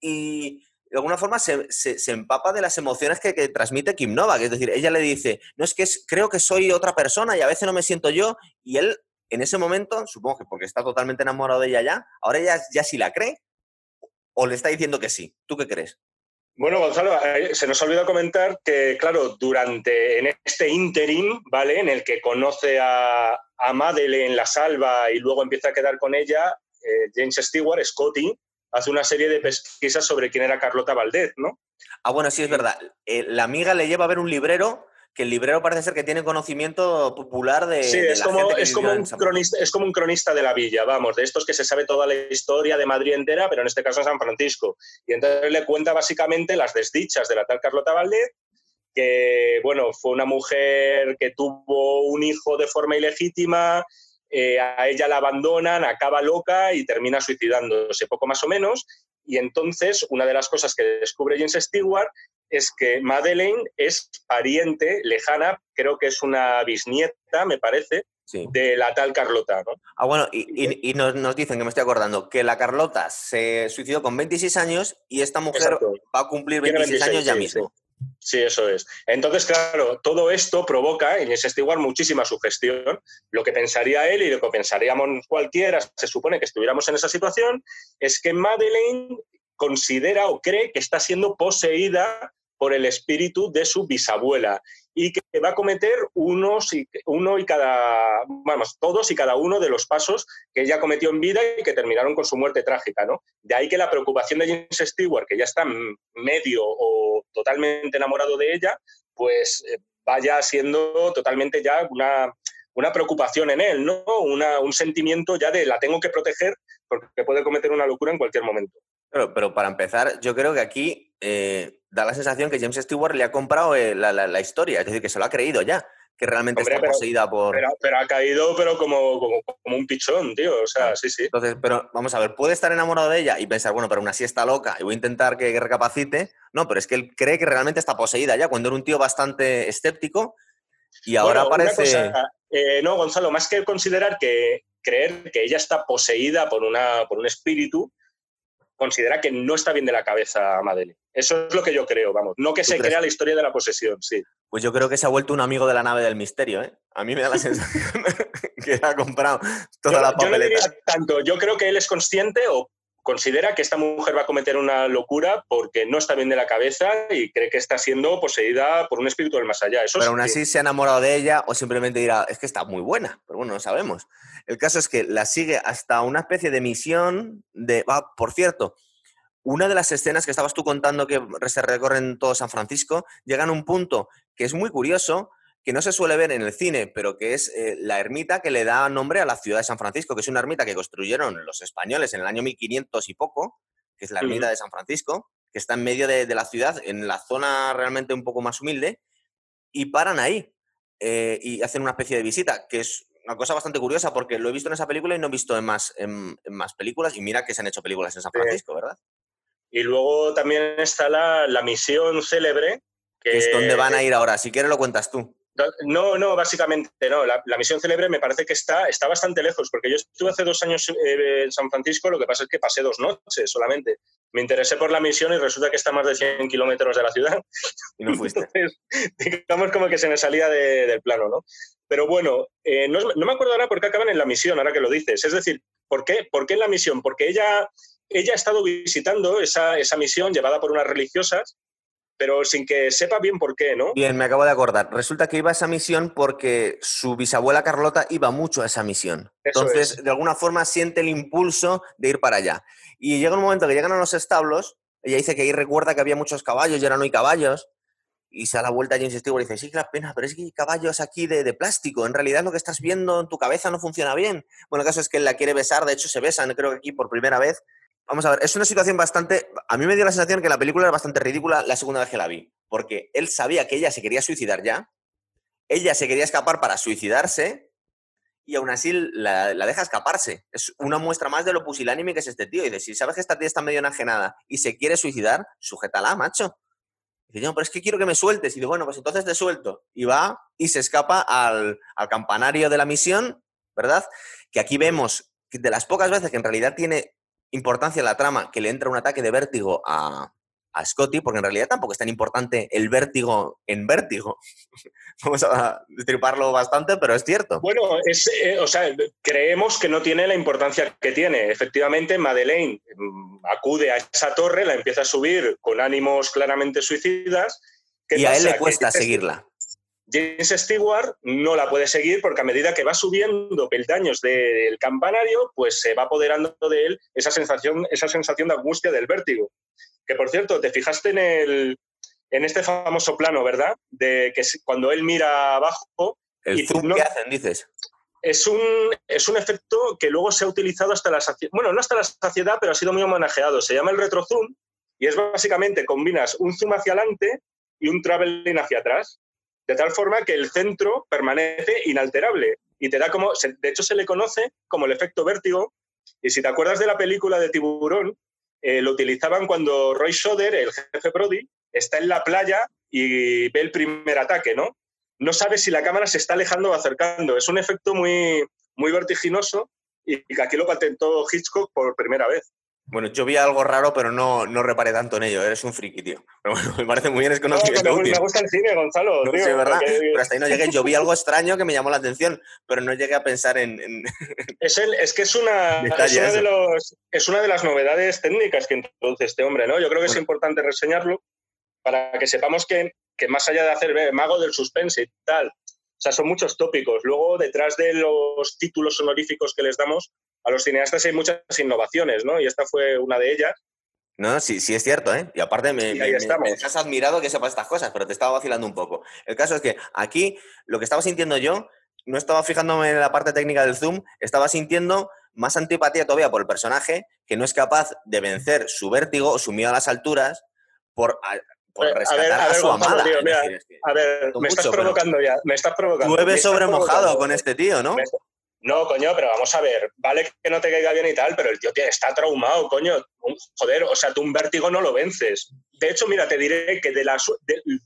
y de alguna forma se, empapa de las emociones que, transmite Kim Novak. Es decir, ella le dice, no es que creo que soy otra persona y a veces no me siento yo. Y él, en ese momento, supongo que porque está totalmente enamorado de ella ya, ahora ella ya sí la cree o le está diciendo que sí. ¿Tú qué crees? Bueno, Gonzalo, eh, se nos olvidó comentar que, claro, durante en este interim, ¿vale? En el que conoce a, a Madeleine, la salva y luego empieza a quedar con ella, eh, James Stewart, Scotty, hace una serie de pesquisas sobre quién era Carlota Valdez, ¿no? Ah, bueno, sí, es verdad. Eh, la amiga le lleva a ver un librero que el librero parece ser que tiene conocimiento popular de. Sí, es, como, es, como un cronista, es como un cronista de la villa, vamos, de estos que se sabe toda la historia de Madrid entera, pero en este caso en San Francisco. Y entonces le cuenta básicamente las desdichas de la tal Carlota Valdez, que, bueno, fue una mujer que tuvo un hijo de forma ilegítima, eh, a ella la abandonan, acaba loca y termina suicidándose, poco más o menos. Y entonces, una de las cosas que descubre James Stewart es que Madeleine es pariente lejana, creo que es una bisnieta, me parece, de la tal Carlota. ¿no? Ah, bueno, y, nos, dicen, que me estoy acordando, que la Carlota se suicidó con 26 años y esta mujer va a cumplir 26, años ya mismo. Sí. eso es. Entonces, claro, todo esto provoca en ese Stewart muchísima sugestión. Lo que pensaría él y lo que pensaríamos cualquiera, se supone que estuviéramos en esa situación, es que Madeleine considera o cree que está siendo poseída por el espíritu de su bisabuela y que va a cometer unos uno y cada, vamos, todos y cada uno de los pasos que ella cometió en vida y que terminaron con su muerte trágica, ¿no? De ahí que la preocupación de James Stewart, que ya está medio o totalmente enamorado de ella, pues eh, vaya siendo totalmente ya una, una preocupación en él, ¿no? un sentimiento ya de la tengo que proteger porque puede cometer una locura en cualquier momento. Pero, pero para empezar, yo creo que aquí eh, da la sensación que James Stewart le ha comprado eh, la, historia, es decir, que se lo ha creído ya, que realmente está poseída por... Pero, ha caído, pero como, como, un pichón, tío, o sea, sí, sí. Entonces, pero vamos a ver, puede estar enamorado de ella y pensar, bueno, pero aún así está loca y voy a intentar que recapacite. No, pero es que él cree que realmente está poseída ya, cuando era un tío bastante escéptico y ahora parece... Eh, no, Gonzalo, más que considerar que creer que ella está poseída por, una, por un espíritu, considera que no está bien de la cabeza Madeleine. Eso es lo que yo creo, vamos. No que se crea la historia de la posesión, sí. Pues yo creo que se ha vuelto un amigo de la nave del misterio, ¿eh? A mí me da la <laughs> sensación que ha comprado toda la papeleta. Yo no diría tanto. Yo creo que él es consciente o considera que esta mujer va a cometer una locura porque no está bien de la cabeza y cree que está siendo poseída por un espíritu del más allá. Eso pero aún así se ha enamorado de ella o simplemente dirá, es que está muy buena, pero bueno, no sabemos. El caso es que la sigue hasta una especie de misión de... Ah, por cierto, una de las escenas que estabas tú contando que se recorren todo San Francisco, llegan a un punto que es muy curioso, que no se suele ver en el cine, pero que es eh, la ermita que le da nombre a la ciudad de San Francisco, que es una ermita que construyeron los españoles en el año 1500 y poco, que es la ermita de San Francisco, que está en medio de, la ciudad, en la zona realmente un poco más humilde, y paran ahí eh, y hacen una especie de visita, que es una cosa bastante curiosa porque lo he visto en esa película y no he visto en más, en, más películas. Y mira que se han hecho películas en San Francisco, ¿verdad? Y luego también está la, la misión célebre. Que es donde van a ir ahora. Si quieres lo cuentas tú. No, no, básicamente no. La, misión célebre me parece que está, está bastante lejos, porque yo estuve hace dos años eh, en San Francisco, lo que pasa es que pasé dos noches solamente. Me interesé por la misión y resulta que está a más de 100 kilómetros de la ciudad. Y no fuiste. <laughs> digamos como que se me salía del plano, ¿no? Pero bueno, eh, no, me acuerdo ahora por qué acaban en la misión, ahora que lo dices. Es decir, ¿por qué, ¿por qué en la misión? Porque ella, ella ha estado visitando esa, esa misión llevada por unas religiosas pero sin que sepa bien por qué, ¿no? Bien, me acabo de acordar. Resulta que iba a esa misión porque su bisabuela Carlota iba mucho a esa misión. Entonces, de alguna forma siente el impulso de ir para allá. Y llega un momento que llegan a los establos, ella dice que ahí recuerda que había muchos caballos y ahora no hay caballos. Y se da la vuelta James Stewart y dice, sí, la pena, pero es que caballos aquí de, de, plástico. En realidad lo que estás viendo en tu cabeza no funciona bien. Bueno, el caso es que él la quiere besar, de hecho se besan, creo que aquí por primera vez. Vamos a ver, es una situación bastante. A mí me dio la sensación que la película era bastante ridícula la segunda vez que la vi, porque él sabía que ella se quería suicidar ya, ella se quería escapar para suicidarse y aún así la, deja escaparse. Es una muestra más de lo pusilánime que es este tío. Y dice, si sabes que esta tía está medio enajenada y se quiere suicidar, sujétala, macho. Dice, no, pero es que quiero que me sueltes. Y dice, bueno, pues entonces te suelto. Y va y se escapa al, al campanario de la misión, ¿verdad? Que aquí vemos que de las pocas veces que en realidad tiene importancia la trama que le entra un ataque de vértigo a, a Scotty, porque en realidad tampoco es tan importante el vértigo en vértigo. <laughs> Vamos a destriparlo bastante, pero es cierto. Bueno, es, eh, o sea, creemos que no tiene la importancia que tiene. Efectivamente, Madeleine mm, acude a esa torre, la empieza a subir con ánimos claramente suicidas. Y a él le cuesta seguirla. James Stewart no la puede seguir porque a medida que va subiendo peldaños del campanario, pues se va apoderando de él esa sensación, esa sensación de angustia del vértigo. Que por cierto, te fijaste en, el, en este famoso plano, ¿verdad? De que cuando él mira abajo. El zoom que hacen, dices. Es un, es un efecto que luego se ha utilizado hasta la saciedad. Bueno, no hasta la saciedad, pero ha sido muy homenajeado. Se llama el retrozoom y es básicamente combinas un zoom hacia adelante y un traveling hacia atrás de tal forma que el centro permanece inalterable y te da como, de hecho se le conoce como el efecto vértigo, y si te acuerdas de la película de Tiburón, eh, lo utilizaban cuando Roy Soder, el jefe Brody, está en la playa y ve el primer ataque, ¿no? No sabe si la cámara se está alejando o acercando. Es un efecto muy, muy vertiginoso y que aquí lo patentó Hitchcock por primera vez. Bueno, yo vi algo raro, pero no, no reparé tanto en ello. Eres un friki, tío. Pero bueno, me parece muy bien, es conocimiento no, me, gusta el cine, Gonzalo. sí, ¿verdad? Pero hasta ahí no llegué. Yo vi algo extraño que me llamó la atención, pero no llegué a pensar en... <laughs> Es, el, es que es una, es una, de los, es, una de las novedades técnicas que introduce este hombre, ¿no? Yo creo que es importante reseñarlo para que sepamos que, que más allá de hacer mago del suspense y tal, o sea, son muchos tópicos. Luego, detrás de los títulos honoríficos que les damos, a los cineastas hay muchas innovaciones, ¿no? Y esta fue una de ellas. No, sí, sí es cierto, ¿eh? Y aparte me, me, has admirado que sepa estas cosas, pero te estaba vacilando un poco. El caso es que aquí lo que estaba sintiendo yo, no estaba fijándome en la parte técnica del zoom, estaba sintiendo más antipatía todavía por el personaje que no es capaz de vencer su vértigo o su miedo a las alturas por, por rescatar a, ver, a, su amada. a ver, me estás provocando ya, me estás provocando. Llueve sobre mojado con este tío, ¿no? No, coño, pero vamos a ver, vale que no te caiga bien y tal, pero el tío está traumado, coño. Joder, o sea, tú un vértigo no lo vences. De hecho, mira, te diré que de,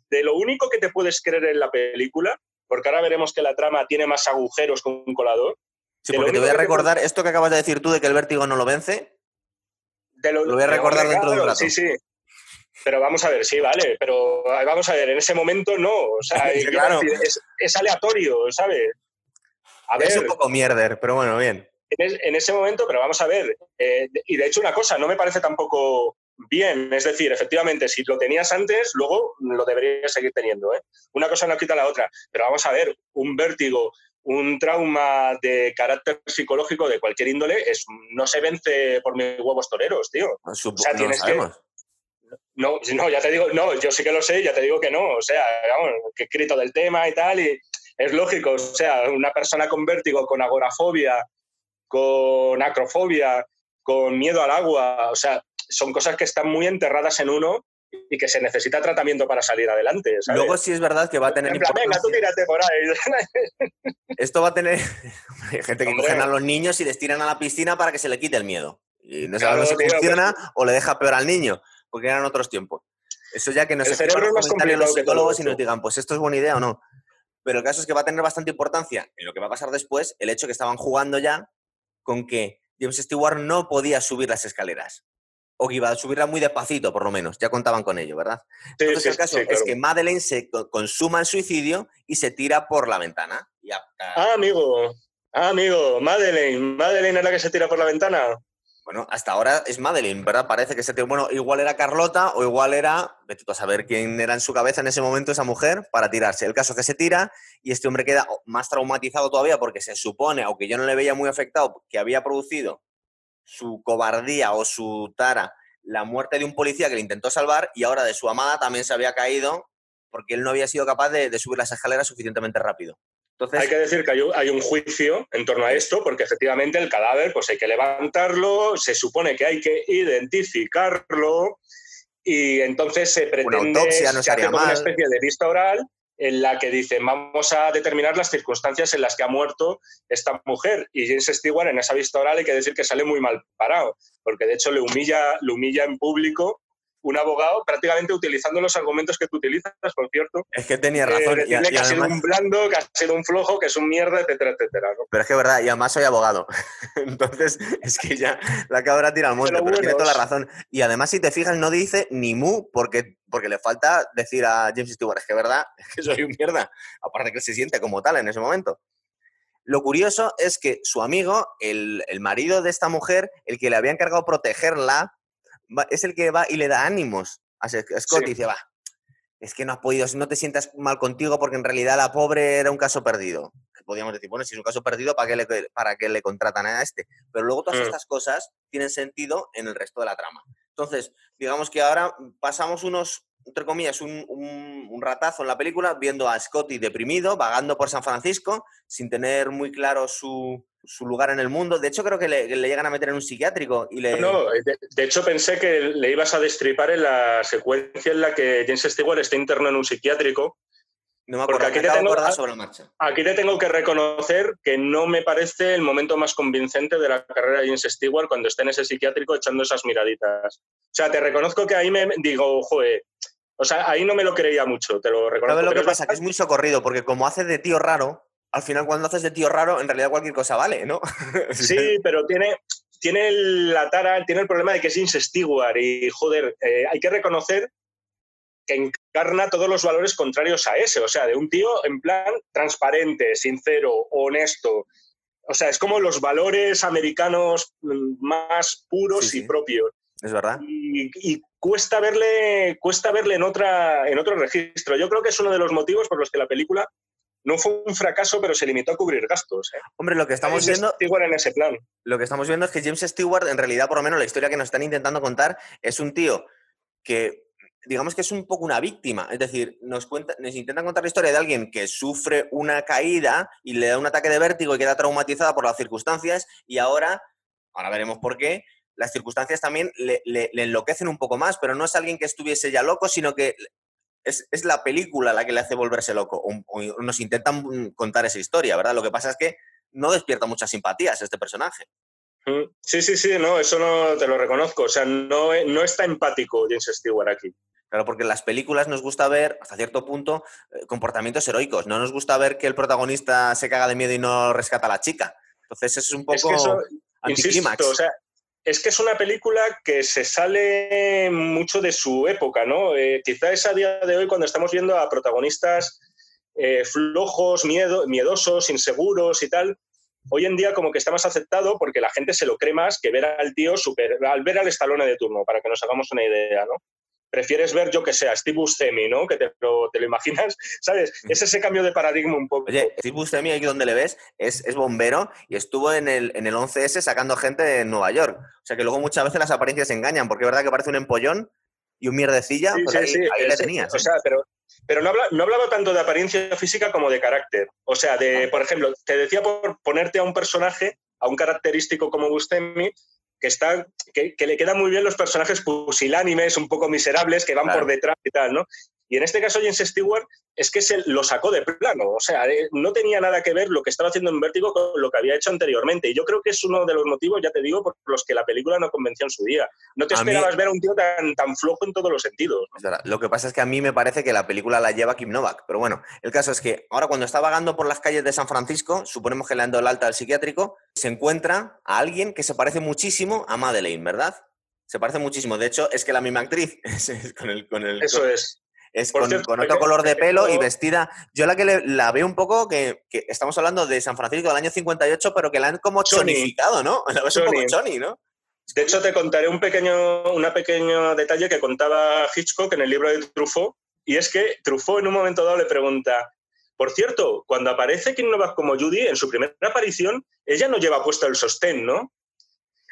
de, lo único que te puedes creer en la película, porque ahora veremos que la trama tiene más agujeros con un colador. Sí, porque te voy a recordar esto que acabas de decir tú de que el vértigo no lo vence. lo, voy a recordar dentro de un rato. Sí, sí. Pero vamos a ver, sí, vale, pero vamos a ver, en ese momento no. O sea, <laughs> es, es aleatorio, ¿sabes? Es un poco mierder, pero bueno, bien. En, ese momento, pero vamos a ver, eh, y de hecho una cosa, no me parece tampoco bien, es decir, efectivamente, si lo tenías antes, luego lo deberías seguir teniendo. ¿eh? Una cosa no quita la otra, pero vamos a ver, un vértigo, un trauma de carácter psicológico de cualquier índole es, no se vence por mis huevos toreros, tío. o sea, tienes que, no, no, ya te digo, no, yo sí que lo sé, ya te digo que no, o sea, vamos, que he escrito del tema y tal, y es lógico, o sea, una persona con vértigo, con agorafobia, con acrofobia, con miedo al agua, o sea, son cosas que están muy enterradas en uno y que se necesita tratamiento para salir adelante. Luego sí es verdad que va a tener... venga, tú tírate por ahí. <laughs> Esto va a tener... <laughs> gente que cogen a los niños y les tiran a la piscina para que se le quite el miedo. Y no sabemos si funciona o le deja peor al niño, porque eran otros tiempos. Eso ya que nos cerebro los psicólogos y nos digan, pues esto es buena idea o no. Pero el caso es que va a tener bastante importancia en lo que va a pasar después el hecho que estaban jugando ya con que James Stewart no podía subir las escaleras o que iba a subirla muy despacito, por lo menos. Ya contaban con ello, ¿verdad? Entonces, el caso es que Madeleine se consuma el suicidio y se tira por la ventana. ah, amigo. Ah, amigo. Madeleine. Madeleine es la que se tira por la ventana. Bueno, hasta ahora es Madeleine, ¿verdad? Parece que se tira. Bueno, igual era Carlota o igual era. Vete tú a saber quién era en su cabeza en ese momento esa mujer para tirarse. El caso es que se tira y este hombre queda más traumatizado todavía porque se supone, aunque yo no le veía muy afectado, que había producido su cobardía o su tara la muerte de un policía que le intentó salvar y ahora de su amada también se había caído porque él no había sido capaz de, subir las escaleras suficientemente rápido. Entonces, hay que decir que hay un, juicio en torno a esto, porque efectivamente el cadáver pues hay que levantarlo, se supone que hay que identificarlo y entonces se pretende una no una especie de vista oral en la que dice vamos a determinar las circunstancias en las que ha muerto esta mujer. Y James Stewart en esa vista oral hay que decir que sale muy mal parado, porque de hecho le humilla, le humilla en público un abogado prácticamente utilizando los argumentos que tú utilizas, por cierto. Es que tenía razón. Eh, y, que ha sido un blando, que ha sido un flojo, que es un mierda, etcétera, etcétera. Pero es que es verdad, y además soy abogado. <laughs> Entonces, es que ya la cabra tira al monte, pero, tiene toda la razón. Y además, si te fijas, no dice ni mu, porque, porque le falta decir a James Stewart, es que es verdad, <laughs> es que soy un mierda. Aparte que se siente como tal en ese momento. Lo curioso es que su amigo, el, el marido de esta mujer, el que le había encargado protegerla, es el que va y le da ánimos a Scott y dice, va, es que no has podido, no te sientas mal contigo porque en realidad la pobre era un caso perdido. Podríamos decir, bueno, si es un caso perdido, ¿para qué le, para qué le contratan a este? Pero luego todas mm. estas cosas tienen sentido en el resto de la trama. Entonces, digamos que ahora pasamos unos, entre comillas, un, un, ratazo en la película viendo a Scotty deprimido, vagando por San Francisco, sin tener muy claro su, su lugar en el mundo. De hecho, creo que le, llegan a meter en un psiquiátrico. Y le... No, de, hecho pensé que le ibas a destripar en la secuencia en la que James Stewart está interno en un psiquiátrico. No me acuerdo, aquí, te tengo, sobre la marcha. aquí te tengo que reconocer que no me parece el momento más convincente de la carrera de James Stewart cuando está en ese psiquiátrico echando esas miraditas. O sea, te reconozco que ahí me digo, joder, o sea, ahí no me lo creía mucho, te lo reconozco. ¿Sabes lo que pasa? Que es muy socorrido, porque como hace de tío raro, al final cuando haces de tío raro, en realidad cualquier cosa vale, ¿no? <laughs> sí, pero tiene, tiene la tara, tiene el problema de que es Stewart y, joder, eh, hay que reconocer que encarna todos los valores contrarios a ese, o sea, de un tío en plan transparente, sincero, honesto. O sea, es como los valores americanos más puros y propios. Es verdad. Y, cuesta verle, cuesta verle en, otra, en otro registro. Yo creo que es uno de los motivos por los que la película no fue un fracaso, pero se limitó a cubrir gastos. ¿eh? Hombre, lo que estamos viendo. Stewart en ese plan. Lo que estamos viendo es que James Stewart, en realidad, por lo menos la historia que nos están intentando contar, es un tío que, digamos que es un poco una víctima. Es decir, nos, cuenta, nos intentan contar la historia de alguien que sufre una caída y le da un ataque de vértigo y queda traumatizada por las circunstancias, y ahora, ahora veremos por qué, las circunstancias también le, enloquecen un poco más, pero no es alguien que estuviese ya loco, sino que es, la película la que le hace volverse loco. O, nos intentan contar esa historia, ¿verdad? Lo que pasa es que no despierta muchas simpatías este personaje. Sí, sí, sí, no, eso no te lo reconozco. O sea, no, no está empático James Stewart aquí. Claro, porque en las películas nos gusta ver, hasta cierto punto, eh, comportamientos heroicos. No nos gusta ver que el protagonista se caga de miedo y no rescata a la chica. Entonces, eso es un poco es o sea, es que es una película que se sale mucho de su época, ¿no? Eh, quizá es a día de hoy cuando estamos viendo a protagonistas eh, flojos, miedo, miedosos, inseguros y tal. Hoy en día como que está más aceptado porque la gente se lo cree más que ver al tío super, al ver al estalone de turno, para que nos hagamos una idea, ¿no? prefieres ver, yo que sé, a Steve Buscemi, ¿no? Que te lo, te lo imaginas, <laughs> ¿sabes? Es ese cambio de paradigma un poco. Oye, Steve Buscemi, aquí donde le ves, es, es, bombero y estuvo en el, en el 11S sacando gente en Nueva York. O sea que luego muchas veces las apariencias engañan, porque es verdad que parece un empollón y un mierdecilla, sí, pues sí, ahí, le tenías. O ¿eh? sea, pero, pero no, habla, no hablaba tanto de apariencia física como de carácter. O sea, de, por ejemplo, te decía por ponerte a un personaje, a un característico como Buscemi, que, está, que, le quedan muy bien los personajes pusilánimes, un poco miserables, que van por detrás y tal, ¿no? Y en este caso James Stewart es que se lo sacó de plano, o sea, eh, no tenía nada que ver lo que estaba haciendo en Vértigo con lo que había hecho anteriormente. Y yo creo que es uno de los motivos, ya te digo, por los que la película no convenció en su día. No te esperabas ver a un tío tan, tan flojo en todos los sentidos. Lo que pasa es que a mí me parece que la película la lleva Kim Novak, pero bueno, el caso es que ahora cuando está vagando por las calles de San Francisco, suponemos que le dando el alta al psiquiátrico, se encuentra a alguien que se parece muchísimo a Madeleine, ¿verdad? Se parece muchísimo. De hecho, es que la misma actriz, <laughs> con el, con el, Eso es. Es con, otro color de pelo y vestida. Yo la que la veo un poco que, estamos hablando de San Francisco del año 58, pero que la han como chonificado, ¿no? <laughs> La ves un poco choni, ¿no? De hecho, te contaré un pequeño, una pequeño detalle que contaba Hitchcock en el libro de Truffaut, y es que Truffaut en un momento dado le pregunta, por cierto, cuando aparece Kim Novak como Judy, en su primera aparición, ella no lleva puesto el sostén, ¿no?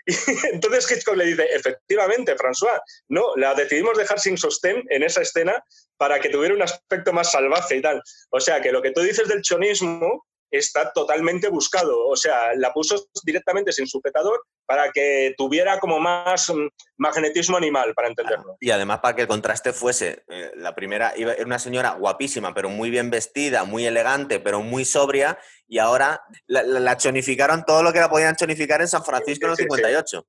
<laughs> Entonces Hitchcock le dice, efectivamente, François, no, la decidimos dejar sin sostén en esa escena para que tuviera un aspecto más salvaje y tal. O sea, que lo que tú dices del chonismo está totalmente buscado. O sea, la puso directamente sin sujetador para que tuviera como más mm, magnetismo animal, para entenderlo. Y además para que el contraste fuese, eh, la primera era una señora guapísima, pero muy bien vestida, muy elegante, pero muy sobria, y ahora la, chonificaron todo lo que la podían chonificar en San Francisco en los 58.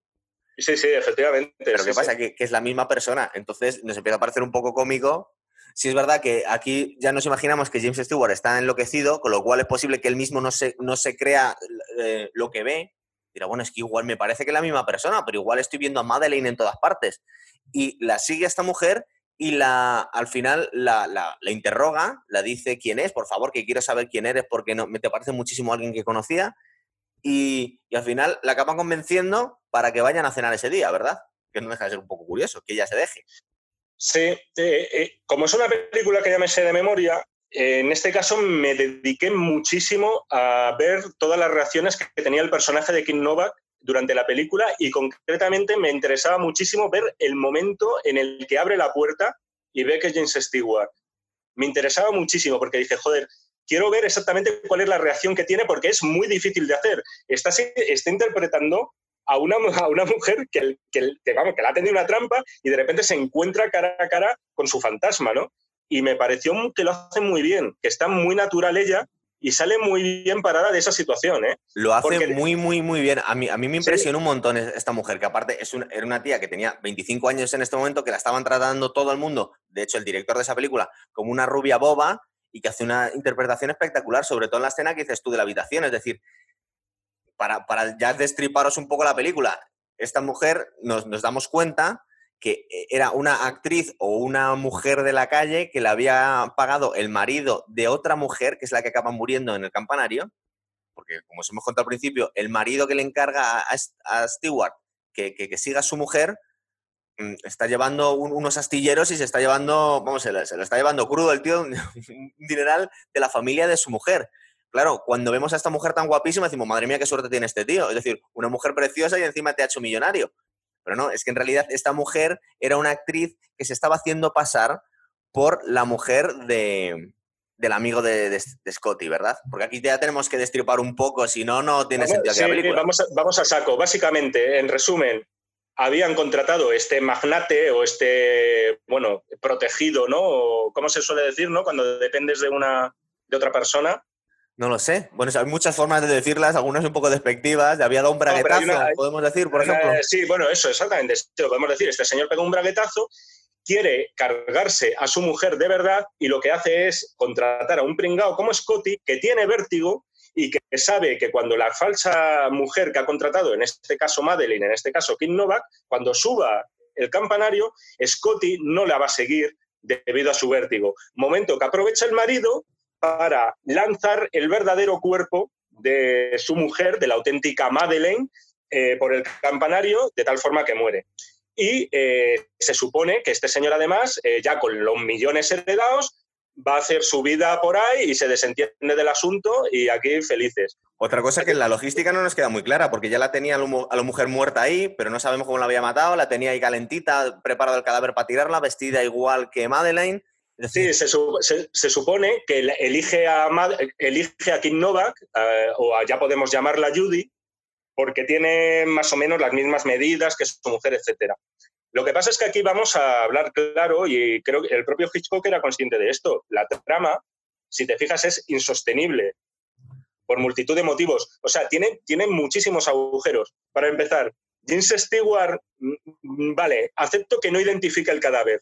Sí, sí, efectivamente. Pero ¿qué pasa? Que, que, es la misma persona. Entonces nos empieza a parecer un poco cómico Sí es verdad que aquí ya nos imaginamos que James Stewart está enloquecido, con lo cual es posible que él mismo no se, no se crea eh, lo que ve. Dirá, bueno, es que igual me parece que es la misma persona, pero igual estoy viendo a Madeleine en todas partes. Y la sigue esta mujer y la, al final la, la, interroga, la dice quién es, por favor, que quiero saber quién eres porque no, me te parece muchísimo alguien que conocía. Y, y, al final la acaban convenciendo para que vayan a cenar ese día, ¿verdad? Que no deja de ser un poco curioso, que ella se deje. Sí, eh, eh, como es una película que ya me sé de memoria, en este caso me dediqué muchísimo a ver todas las reacciones que tenía el personaje de Kim Novak durante la película y concretamente me interesaba muchísimo ver el momento en el que abre la puerta y ve que es James Stewart. Me interesaba muchísimo porque dije, joder, quiero ver exactamente cuál es la reacción que tiene porque es muy difícil de hacer. Está, está interpretando a una, a una mujer que, que, vamos, que la ha tenido una trampa y de repente se encuentra cara a cara con su fantasma, ¿no? Y me pareció que lo hace muy bien, que está muy natural ella y sale muy bien parada de esa situación, ¿eh? Lo hace muy, muy, muy bien. A mí, a mí me impresionó un montón esta mujer, que aparte es era una tía que tenía 25 años en este momento, que la estaban tratando todo el mundo, de hecho el director de esa película, como una rubia boba y que hace una interpretación espectacular, sobre todo en la escena que dices tú de la habitación, es decir, para, ya destriparos un poco la película, esta mujer nos, nos damos cuenta que eh, era una actriz o una mujer de la calle que le había pagado el marido de otra mujer, que es la que acaba muriendo en el campanario, porque como os hemos contado al principio, el marido que le encarga a, Stewart que, que, siga a su mujer, mm, está llevando unos astilleros y se está llevando, vamos, se lo está llevando crudo el tío, <laughs> un dineral de la familia de su mujer. Claro, cuando vemos a esta mujer tan guapísima, decimos, madre mía, qué suerte tiene este tío. Es decir, una mujer preciosa y encima te ha hecho millonario. Pero no, es que en realidad esta mujer era una actriz que se estaba haciendo pasar por la mujer de, del amigo de, Scotty, ¿verdad? Porque aquí ya tenemos que destripar un poco, si no, no tiene sentido sí, Vamos a, vamos a saco. Básicamente, en resumen, habían contratado este magnate o este, bueno, protegido, ¿no? ¿Cómo se suele decir, ¿no? Cuando dependes de una de otra persona, no lo sé. Bueno, hay muchas formas de decirlas, algunas un poco despectivas. Había dado un braguetazo, podemos decir, por ejemplo. Sí, bueno, eso, exactamente. Lo podemos decir. Este señor pegó un braguetazo, quiere cargarse a su mujer de verdad y lo que hace es contratar a un pringao como Scotty, que tiene vértigo y que sabe que cuando la falsa mujer que ha contratado, en este caso Madeline, en este caso Kim Novak, cuando suba el campanario, Scotty no la va a seguir debido a su vértigo. Momento que aprovecha el marido para lanzar el verdadero cuerpo de su mujer, de la auténtica Madeleine, eh, por el campanario, de tal forma que muere. Y eh, se supone que este señor, además, eh, ya con los millones heredados, va a hacer su vida por ahí y se desentiende del asunto y aquí felices. Otra cosa que la logística no nos queda muy clara, porque ya la tenía a la mujer muerta ahí, pero no sabemos cómo la había matado, la tenía ahí calentita, preparado el cadáver para tirarla, vestida igual que Madeleine Sí, se, supone que elige a, elige a Kim Novak, eh, o ya podemos llamarla Judy, porque tiene más o menos las mismas medidas que su mujer, etc. Lo que pasa es que aquí vamos a hablar claro y creo que el propio Hitchcock era consciente de esto. La trama, si te fijas, es insostenible por multitud de motivos. O sea, tiene, tiene muchísimos agujeros. Para empezar, James Stewart, mm, mm, vale, acepto que no identifique el cadáver.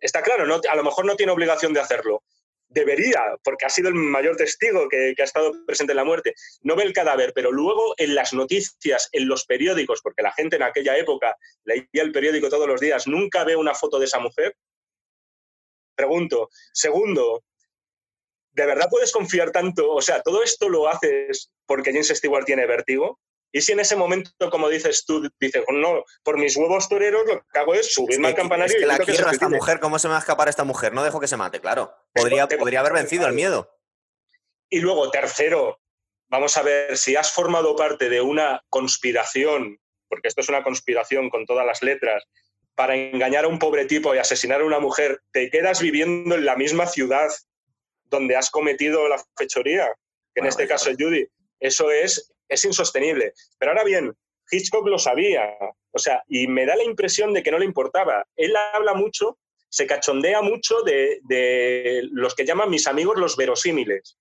Está claro, a lo mejor no tiene obligación de hacerlo, debería, porque ha sido el mayor testigo que, ha estado presente en la muerte, no ve el cadáver, pero luego en las noticias, en los periódicos, porque la gente en aquella época leía el periódico todos los días, nunca ve una foto de esa mujer. Pregunto. Segundo, ¿de verdad puedes confiar tanto? O sea, todo esto lo haces porque James Stewart tiene vértigo. Y si en ese momento, como dices tú, dices, no, por mis huevos toreros lo que hago es subirme al campanario es que la quiero a esta mujer, ¿cómo se me va a escapar esta mujer? No dejo que se mate, claro. Podría, podría haber vencido el miedo. Y luego, tercero, vamos a ver si has formado parte de una conspiración, porque esto es una conspiración con todas las letras, para engañar a un pobre tipo y asesinar a una mujer, te quedas viviendo en la misma ciudad donde has cometido la fechoría, que en este caso es Judy. Eso es es insostenible. Pero ahora bien, Hitchcock lo sabía, o sea, y me da la impresión de que no le importaba. Él habla mucho, se cachondea mucho de, los que llaman mis amigos los verosímiles.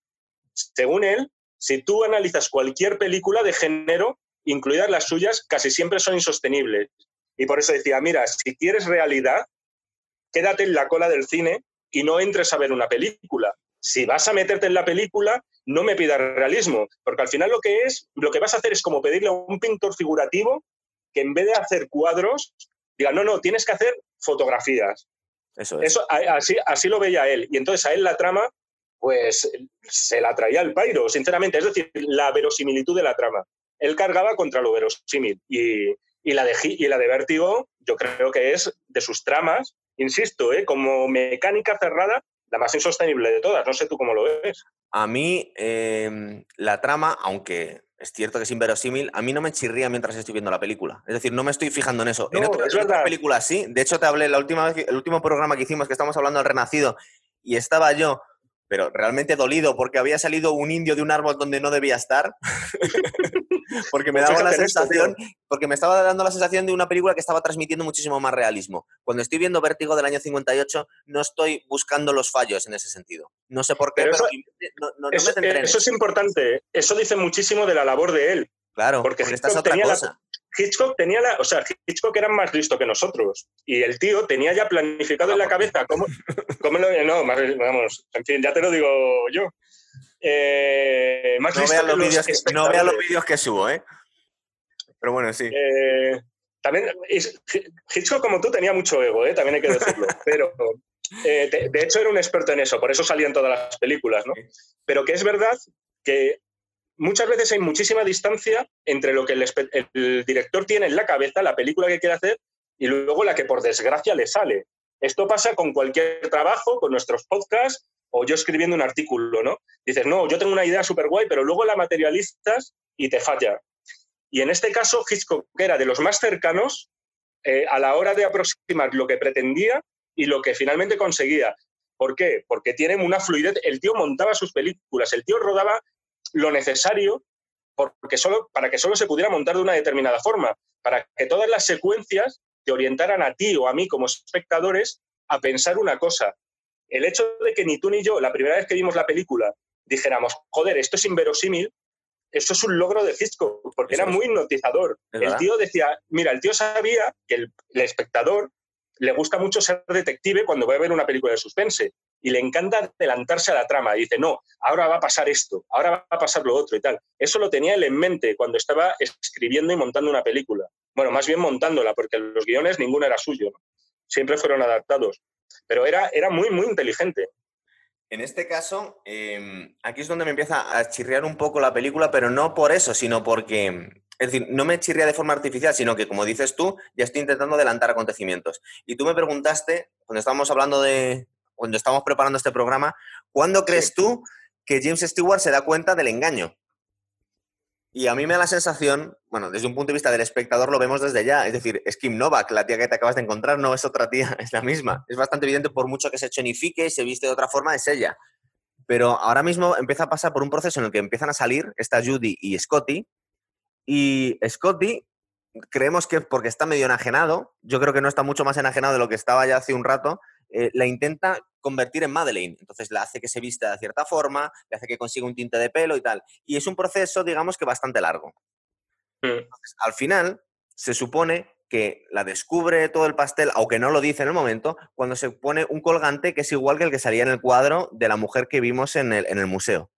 Según él, si tú analizas cualquier película de género, incluidas las suyas, casi siempre son insostenibles. Y por eso decía, mira, si quieres realidad, quédate en la cola del cine y no entres a ver una película. Si vas a meterte en la película, no me pidas realismo, porque al final lo que es, lo que vas a hacer es como pedirle a un pintor figurativo que en vez de hacer cuadros, diga, no, no, tienes que hacer fotografías. Eso es. Eso, así, así lo veía él. Y entonces a él la trama, pues se la traía al pairo, sinceramente. Es decir, la verosimilitud de la trama. Él cargaba contra lo verosímil. Y, y la, de, y la de Vértigo, yo creo que es de sus tramas, insisto, ¿eh? como mecánica cerrada, la más insostenible de todas. No sé tú cómo lo ves. A mí, em, la trama, aunque es cierto que es inverosímil, a mí no me chirría mientras estoy viendo la película. Es decir, no me estoy fijando en eso. en, otras películas sí. De hecho, te hablé la última vez, el último programa que hicimos, que estamos hablando del Renacido, y estaba yo pero realmente dolido porque había salido un indio de un árbol donde no debía estar. <laughs> porque me daba la sensación, porque me estaba dando la sensación de una película que estaba transmitiendo muchísimo más realismo. Cuando estoy viendo Vértigo del año 58, no estoy buscando los fallos en ese sentido. No sé por qué, pero, eso, eso, es importante. Eso dice muchísimo de la labor de él. Claro, porque esta es otra cosa. Hitchcock tenía la, o sea, Hitchcock era más listo que nosotros y el tío tenía ya planificado en la cabeza cómo, cómo lo, no, más, vamos, en fin, ya te lo digo yo. Eh, más no listo los vídeos que, no vea los vídeos que subo, ¿eh? Pero bueno, sí. Eh, también Hitchcock como tú tenía mucho ego, ¿eh? También hay que decirlo, <laughs> pero eh, de, de, hecho era un experto en eso, por eso salían todas las películas, ¿no? Pero que es verdad que muchas veces hay muchísima distancia entre lo que el, director tiene en la cabeza, la película que quiere hacer, y luego la que por desgracia le sale. Esto pasa con cualquier trabajo, con nuestros podcasts o yo escribiendo un artículo, ¿no? Dices, no, yo tengo una idea súper guay, pero luego la materialistas y te falla. Y en este caso, Hitchcock era de los más cercanos eh, a la hora de aproximar lo que pretendía y lo que finalmente conseguía. ¿Por qué? Porque tiene una fluidez. El tío montaba sus películas, el tío rodaba lo necesario porque solo, para que solo se pudiera montar de una determinada forma, para que todas las secuencias te orientaran a ti o a mí como espectadores a pensar una cosa. El hecho de que ni tú ni yo, la primera vez que vimos la película, dijéramos, joder, esto es inverosímil, eso es un logro de Hitchcock, porque era muy hipnotizador. El tío decía, mira, el tío sabía que el, el espectador le gusta mucho ser detective cuando va a ver una película de suspense y le encanta adelantarse a la trama. Y dice, no, ahora va a pasar esto, ahora va a pasar lo otro y tal. Eso lo tenía él en mente cuando estaba escribiendo y montando una película. Bueno, más bien montándola, porque los guiones ninguno era suyo. Siempre fueron adaptados. Pero era, era muy, muy inteligente. En este caso, em, aquí es donde me empieza a chirriar un poco la película, pero no por eso, sino porque, es decir, no me chirría de forma artificial, sino que, como dices tú, ya estoy intentando adelantar acontecimientos. Y tú me preguntaste, cuando estábamos hablando de, cuando estamos preparando este programa, ¿cuándo crees tú que James Stewart se da cuenta del engaño? Y a mí me da la sensación, bueno, desde un punto de vista del espectador lo vemos desde ya, es decir, es Kim Novak, la tía que te acabas de encontrar, no es otra tía, <laughs> es la misma. Es bastante evidente por mucho que se chonifique y se viste de otra forma, es ella. Pero ahora mismo empieza a pasar por un proceso en el que empiezan a salir esta Judy y Scotty, Y Scotty, creemos que porque está medio enajenado, yo creo que no está mucho más enajenado de lo que estaba ya hace un rato, eh, la intenta convertir en Madeleine. Entonces la hace que se vista de cierta forma, le hace que consiga un tinte de pelo y tal. Y es un proceso, digamos que bastante largo. Mm. al final, se supone que la descubre todo el pastel, aunque no lo dice en el momento, cuando se pone un colgante que es igual que el que salía en el cuadro de la mujer que vimos en el, en el museo.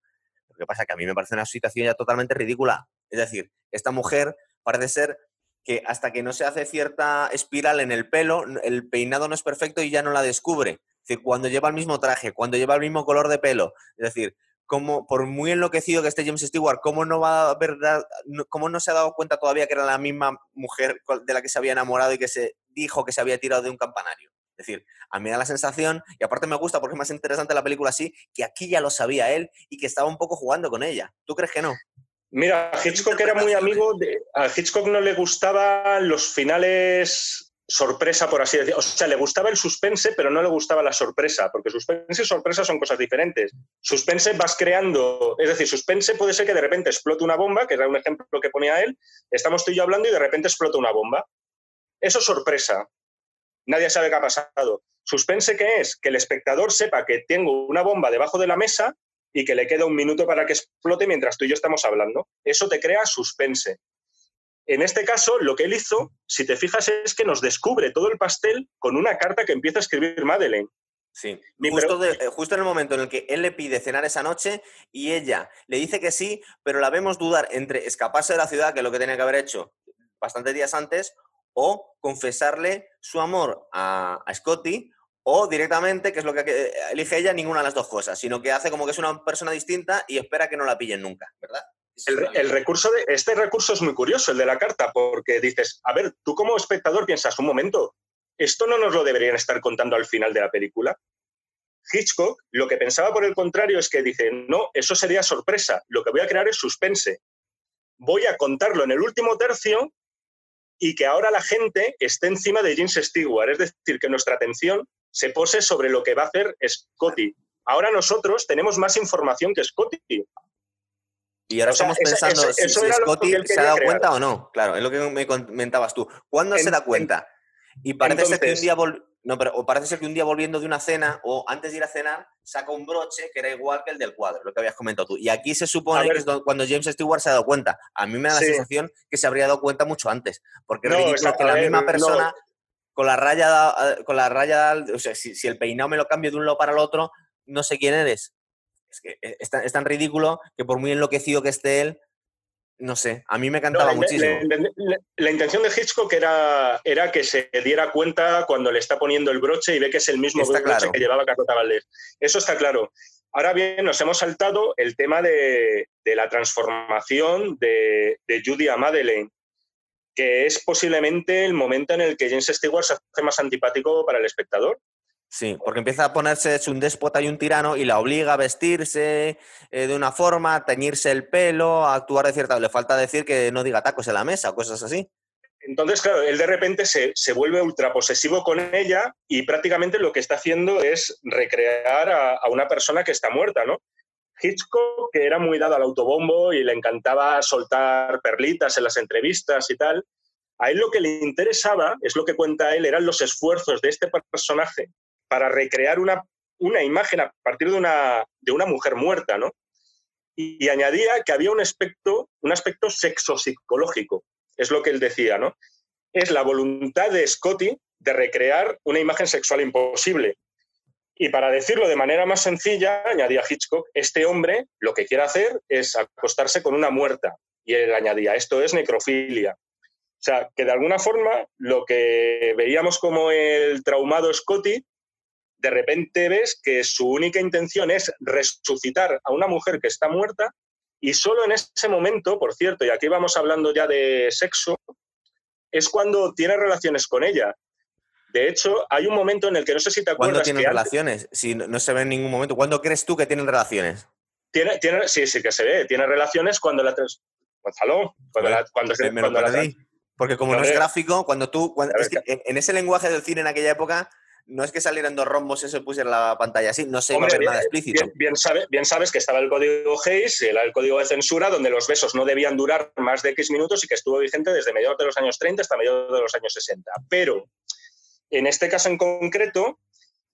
Lo que pasa es que a mí me parece una situación ya totalmente ridícula. Es decir, esta mujer parece ser que hasta que no se hace cierta espiral en el pelo, el peinado no es perfecto y ya no la descubre. Decir, cuando lleva el mismo traje, cuando lleva el mismo color de pelo. Es decir, como, por muy enloquecido que esté James Stewart, ¿cómo no, va a ver, ¿cómo no se ha dado cuenta todavía que era la misma mujer de la que se había enamorado y que se dijo que se había tirado de un campanario? Es decir, a mí da la sensación, y aparte me gusta porque es más interesante la película así, que aquí ya lo sabía él y que estaba un poco jugando con ella. ¿Tú crees que no? Mira, Hitchcock era muy amigo de. A Hitchcock no le gustaban los finales sorpresa, por así decirlo. O sea, le gustaba el suspense, pero no le gustaba la sorpresa, porque suspense y sorpresa son cosas diferentes. Suspense vas creando, es decir, suspense puede ser que de repente explote una bomba, que era un ejemplo que ponía él, estamos tú y yo hablando y de repente explota una bomba. Eso es sorpresa. Nadie sabe qué ha pasado. Suspense, ¿qué es? Que el espectador sepa que tengo una bomba debajo de la mesa y que le queda un minuto para que explote mientras tú y yo estamos hablando. Eso te crea suspense. En este caso, lo que él hizo, si te fijas, es que nos descubre todo el pastel con una carta que empieza a escribir Madeleine. Sí, justo, eh, justo, en el momento en el que él le pide cenar esa noche y ella le dice que sí, pero la vemos dudar entre escaparse de la ciudad, que es lo que tenía que haber hecho bastantes días antes, o confesarle su amor a, a Scotty, o directamente, que es lo que eh, elige ella, ninguna de las dos cosas, sino que hace como que es una persona distinta y espera que no la pillen nunca, ¿verdad? El, recurso de, este recurso es muy curioso, el de la carta, porque dices, a ver, tú como espectador piensas, un momento, esto no nos lo deberían estar contando al final de la película. Hitchcock lo que pensaba por el contrario es que dice, no, eso sería sorpresa, lo que voy a crear es suspense. Voy a contarlo en el último tercio y que ahora la gente esté encima de James Stewart, es decir, que nuestra atención se pose sobre lo que va a hacer Scotty. Ahora nosotros tenemos más información que Scotty. Y ahora estamos pensando si, Scotty se ha dado cuenta o no. Claro, es lo que me comentabas tú. ¿Cuándo se da cuenta? Y parece ser que un día no, pero o parece ser que un día volviendo de una cena o antes de ir a cenar saca un broche que era igual que el del cuadro, lo que habías comentado tú. Y aquí se supone que es cuando James Stewart se ha dado cuenta. A mí me da la sensación que se habría dado cuenta mucho antes, porque es que la misma persona con la raya, con la raya, o sea, si, si el peinado me lo cambio de un lado para el otro, no sé quién eres es que e, es tan, ridículo que por muy enloquecido que esté él, no sé, a mí me cantaba muchísimo. La, intención de Hitchcock era, era que se diera cuenta cuando le está poniendo el broche y ve que es el mismo broche que llevaba Carlota Valdés. Eso está claro. Ahora bien, nos hemos saltado el tema de, la transformación de, de, Judy a Madeleine, que es posiblemente el momento en el que James Stewart se hace más antipático para el espectador. Sí, porque empieza a ponerse un déspota y un tirano y la obliga a vestirse eh, de una forma, a teñirse el pelo, a actuar de cierta... Le falta decir que no diga tacos en la mesa, cosas así. Entonces, claro, él de repente se, vuelve ultra posesivo con ella y prácticamente lo que está haciendo es recrear a, una persona que está muerta, ¿no? Hitchcock, que era muy dado al autobombo y le encantaba soltar perlitas en las entrevistas y tal, a él lo que le interesaba, es lo que cuenta él, eran los esfuerzos de este personaje para recrear una, una imagen a partir de una, de una mujer muerta, ¿no? Y, añadía que había un aspecto, un aspecto sexopsicológico, es lo que él decía, ¿no? Es la voluntad de Scotty de recrear una imagen sexual imposible. Y para decirlo de manera más sencilla, añadía Hitchcock, este hombre lo que quiere hacer es acostarse con una muerta. Y él añadía, esto es necrofilia. O sea, que de alguna forma lo que veíamos como el traumado Scotty de repente ves que su única intención es resucitar a una mujer que está muerta y solo en ese momento, por cierto, y aquí vamos hablando ya de sexo, es cuando tiene relaciones con ella. De hecho, hay un momento en el que no sé si te acuerdas. ¿Cuándo tienen relaciones? Si no se ve en ningún momento. ¿Cuándo crees tú que tienen relaciones? Tiene, tiene, sí, sí que se ve. Tiene relaciones cuando la. Gonzalo, cuando, la, cuando, se, Porque como no, es gráfico, cuando tú. en ese lenguaje del cine en aquella época, no es que salieran dos rombos y se pusiera la pantalla así, no se iba a ver nada explícito. Bien, bien, sabes que estaba el código Hayes, el, el código de censura, donde los besos no debían durar más de X minutos y que estuvo vigente desde mediados de los años 30 hasta mediados de los años 60. Pero en este caso en concreto,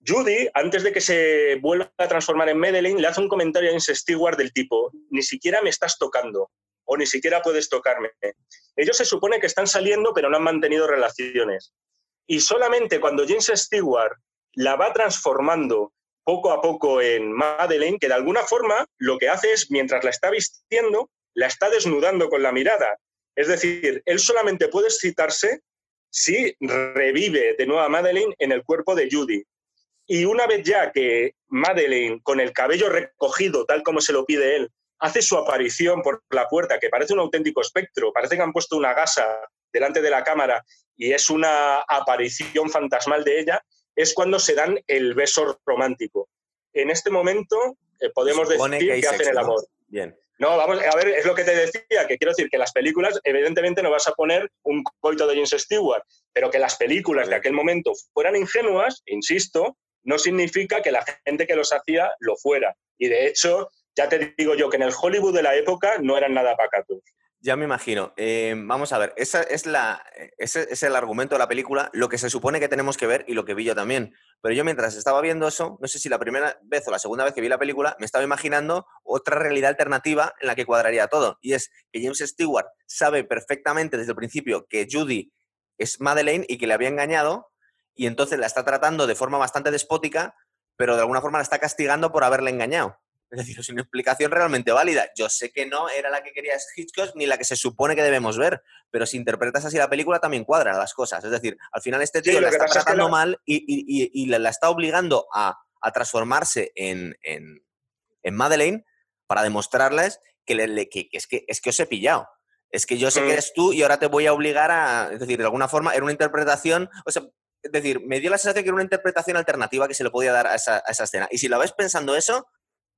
Judy, antes de que se vuelva a transformar en Madeline, le hace un comentario a James Stewart del tipo, ni siquiera me estás tocando o ni siquiera puedes tocarme. Ellos se supone que están saliendo pero no han mantenido relaciones. Y solamente cuando James Stewart la va transformando poco a poco en Madeleine, que de alguna forma lo que hace es, mientras la está vistiendo, la está desnudando con la mirada. Es decir, él solamente puede excitarse si revive de nuevo a Madeleine en el cuerpo de Judy. Y una vez ya que Madeleine, con el cabello recogido, tal como se lo pide él, hace su aparición por la puerta, que parece un auténtico espectro, parece que han puesto una gasa delante de la cámara y es una aparición fantasmal de ella, es cuando se dan el beso romántico. En este momento eh, podemos decir que, hacen el amor. Bien. No, vamos, a ver, es lo que te decía, que quiero decir que las películas, evidentemente no vas a poner un coito de James Stewart, pero que las películas de aquel momento fueran ingenuas, insisto, no significa que la gente que los hacía lo fuera. Y de hecho, ya te digo yo que en el Hollywood de la época no eran nada pacatos. Ya me imagino. Eh, vamos a ver, esa es la, ese es el argumento de la película, lo que se supone que tenemos que ver y lo que vi yo también. Pero yo mientras estaba viendo eso, no sé si la primera vez o la segunda vez que vi la película, me estaba imaginando otra realidad alternativa en la que cuadraría todo. Y es que James Stewart sabe perfectamente desde el principio que Judy es Madeleine y que le había engañado, y entonces la está tratando de forma bastante despótica, pero de alguna forma la está castigando por haberle engañado. Es decir, es una explicación realmente válida. Yo sé que no era la que quería Hitchcock ni la que se supone que debemos ver, pero si interpretas así la película también cuadran las cosas. Es decir, al final este tío la está tratando mal y, la, está obligando a, transformarse en, en, Madeleine para demostrarles que, le, que, es que es que os he pillado. Es que yo sé que mm. eres tú y ahora te voy a obligar a, es decir, de alguna forma, era una interpretación, o sea, es decir, me dio la sensación que era una interpretación alternativa que se le podía dar a esa, a esa escena. Y si lo ves pensando eso,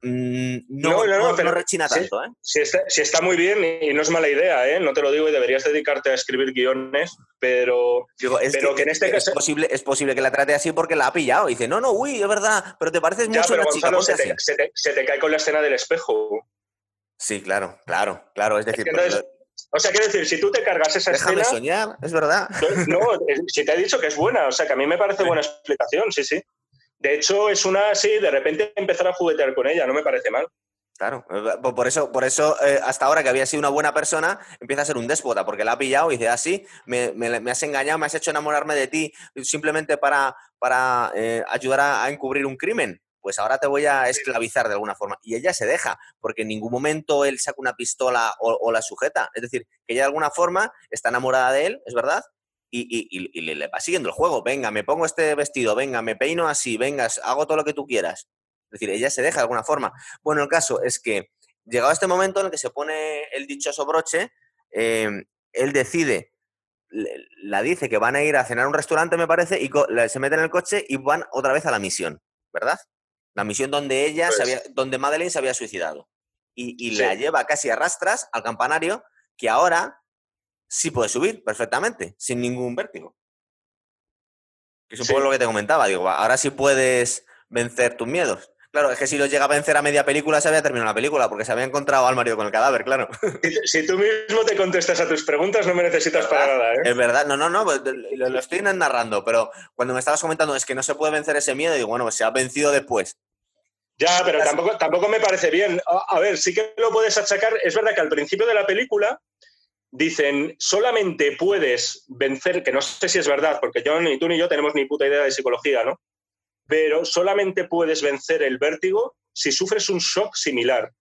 Mm, no, no, no, rechina tanto. ¿eh? Si, está, muy bien y no es mala idea, ¿eh? no te lo digo y deberías dedicarte a escribir guiones, pero, pero que, en este caso... Es posible, es posible que la trate así porque la ha pillado y dice, no, no, uy, es verdad, pero te pareces mucho a la chica. se, te, cae con la escena del espejo. Sí, claro, claro, claro. Es decir, o sea, quiero decir, si tú te cargas esa Déjame soñar, es verdad. No, si te he dicho que es buena, o sea, que a mí me parece buena explicación, sí, sí. De hecho, es una así, de repente empezar a juguetear con ella, no me parece mal. Claro, por eso, por eso eh, hasta ahora que había sido una buena persona, empieza a ser un déspota, porque la ha pillado y dice, ah, sí, me, has engañado, me has hecho enamorarme de ti simplemente para, para eh, ayudar a, encubrir un crimen. Pues ahora te voy a esclavizar de alguna forma. Y ella se deja, porque en ningún momento él saca una pistola o la sujeta. Es decir, que ella de alguna forma está enamorada de él, es verdad, y, le, va siguiendo el juego. Venga, me pongo este vestido, venga, me peino así, venga, hago todo lo que tú quieras. Es decir, ella se deja de alguna forma. Bueno, el caso es que llegado a este momento en el que se pone el dichoso broche, em, él decide, la dice que van a ir a cenar a un restaurante, me parece, y se meten en el coche y van otra vez a la misión, ¿verdad? La misión donde ella, se había, donde Madeleine se había suicidado. Y, la lleva casi a rastras al campanario, que ahora sí puedes subir perfectamente, sin ningún vértigo. es un poco lo que te comentaba. Digo, ahora sí puedes vencer tus miedos. Claro, es que si lo llega a vencer a media película, se había terminado la película, porque se había encontrado al marido con el cadáver, claro. <laughs> Si, tú mismo te contestas a tus preguntas, no me necesitas para nada, ¿eh? Es verdad, no, no, no, pues, lo, estoy narrando, pero cuando me estabas comentando es que no se puede vencer ese miedo, digo, bueno, pues se ha vencido después. Ya, pero tampoco, tampoco me parece bien. A ver, sí que lo puedes achacar. Es verdad que al principio de la película dicen, solamente puedes vencer, que no sé si es verdad, porque yo ni tú ni yo tenemos ni puta idea de psicología, ¿no? Pero solamente puedes vencer el vértigo si sufres un shock similar.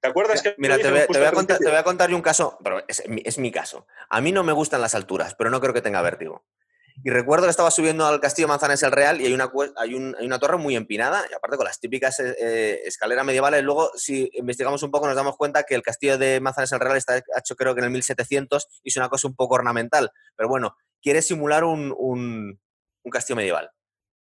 ¿Te acuerdas que... Mira, te voy, a contar, te voy, a contar, un caso, pero es, es mi caso. A mí no me gustan las alturas, pero no creo que tenga vértigo. Y recuerdo que estaba subiendo al Castillo Manzanares el Real y hay una, hay, una torre muy empinada, y aparte con las típicas eh, eh, escaleras medievales. Luego, si investigamos un poco, nos damos cuenta que el Castillo de Manzanares el Real está hecho, creo que en el 1700 y es una cosa un poco ornamental. Pero bueno, quiere simular un, un, castillo medieval.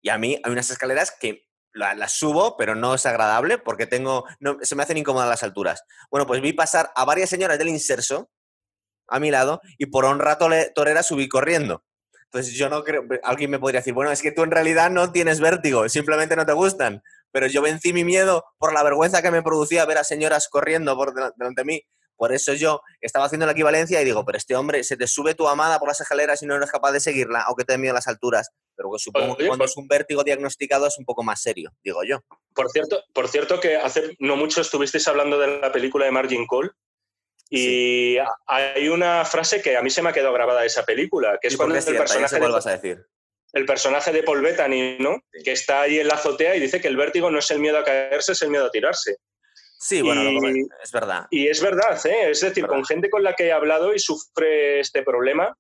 Y a mí hay unas escaleras que las subo, pero no es agradable porque tengo, se me hacen incómodas las alturas. Bueno, pues vi pasar a varias señoras del inserso a mi lado y por un rato torera subí corriendo. Entonces yo no creo, alguien me podría decir, bueno, es que tú en realidad no tienes vértigo, simplemente no te gustan, pero yo vencí mi miedo por la vergüenza que me producía ver a señoras corriendo por delante de mí. Por eso yo estaba haciendo la equivalencia y digo, pero este hombre, se te sube tu amada por las escaleras y no eres capaz de seguirla, aunque te miedo a las alturas. Pero que supongo que cuando es un vértigo diagnosticado es un poco más serio, digo yo. Por cierto, por cierto que hace no mucho estuvisteis hablando de la película de Margin Call y hay una frase que a mí se me ha quedado grabada de esa película, que es cuando el personaje, de, vas a decir? el personaje de Paul Bettany, ¿no? Que está ahí en la azotea y dice que el vértigo no es el miedo a caerse, es el miedo a tirarse. Sí, bueno, es verdad. Y es verdad, ¿eh? es decir, con gente con la que he hablado y sufre este problema,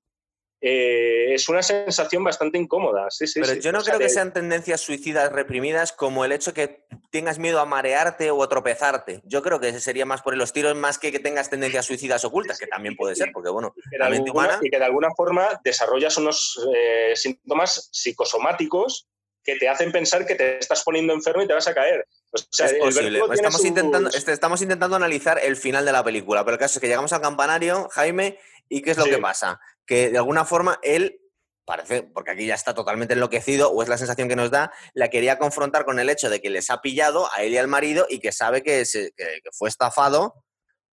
eh, es una sensación bastante incómoda. Sí, sí, Pero yo no creo que sean tendencias suicidas reprimidas como el hecho que tengas miedo a marearte o a tropezarte. Yo creo que ese sería más por los tiros, más que que tengas tendencias suicidas ocultas, que también puede ser, porque bueno, y que de, alguna, y que de alguna forma desarrollas unos eh, síntomas psicosomáticos que te hacen pensar que te estás poniendo enfermo y te vas a caer. es posible. Estamos, intentando, este, estamos intentando analizar el final de la película, pero el caso es que llegamos al campanario, Jaime, ¿y qué es lo que pasa? Que de alguna forma él parece, porque aquí ya está totalmente enloquecido, o es la sensación que nos da, la quería confrontar con el hecho de que les ha pillado a él y al marido y que sabe que, se, que, fue estafado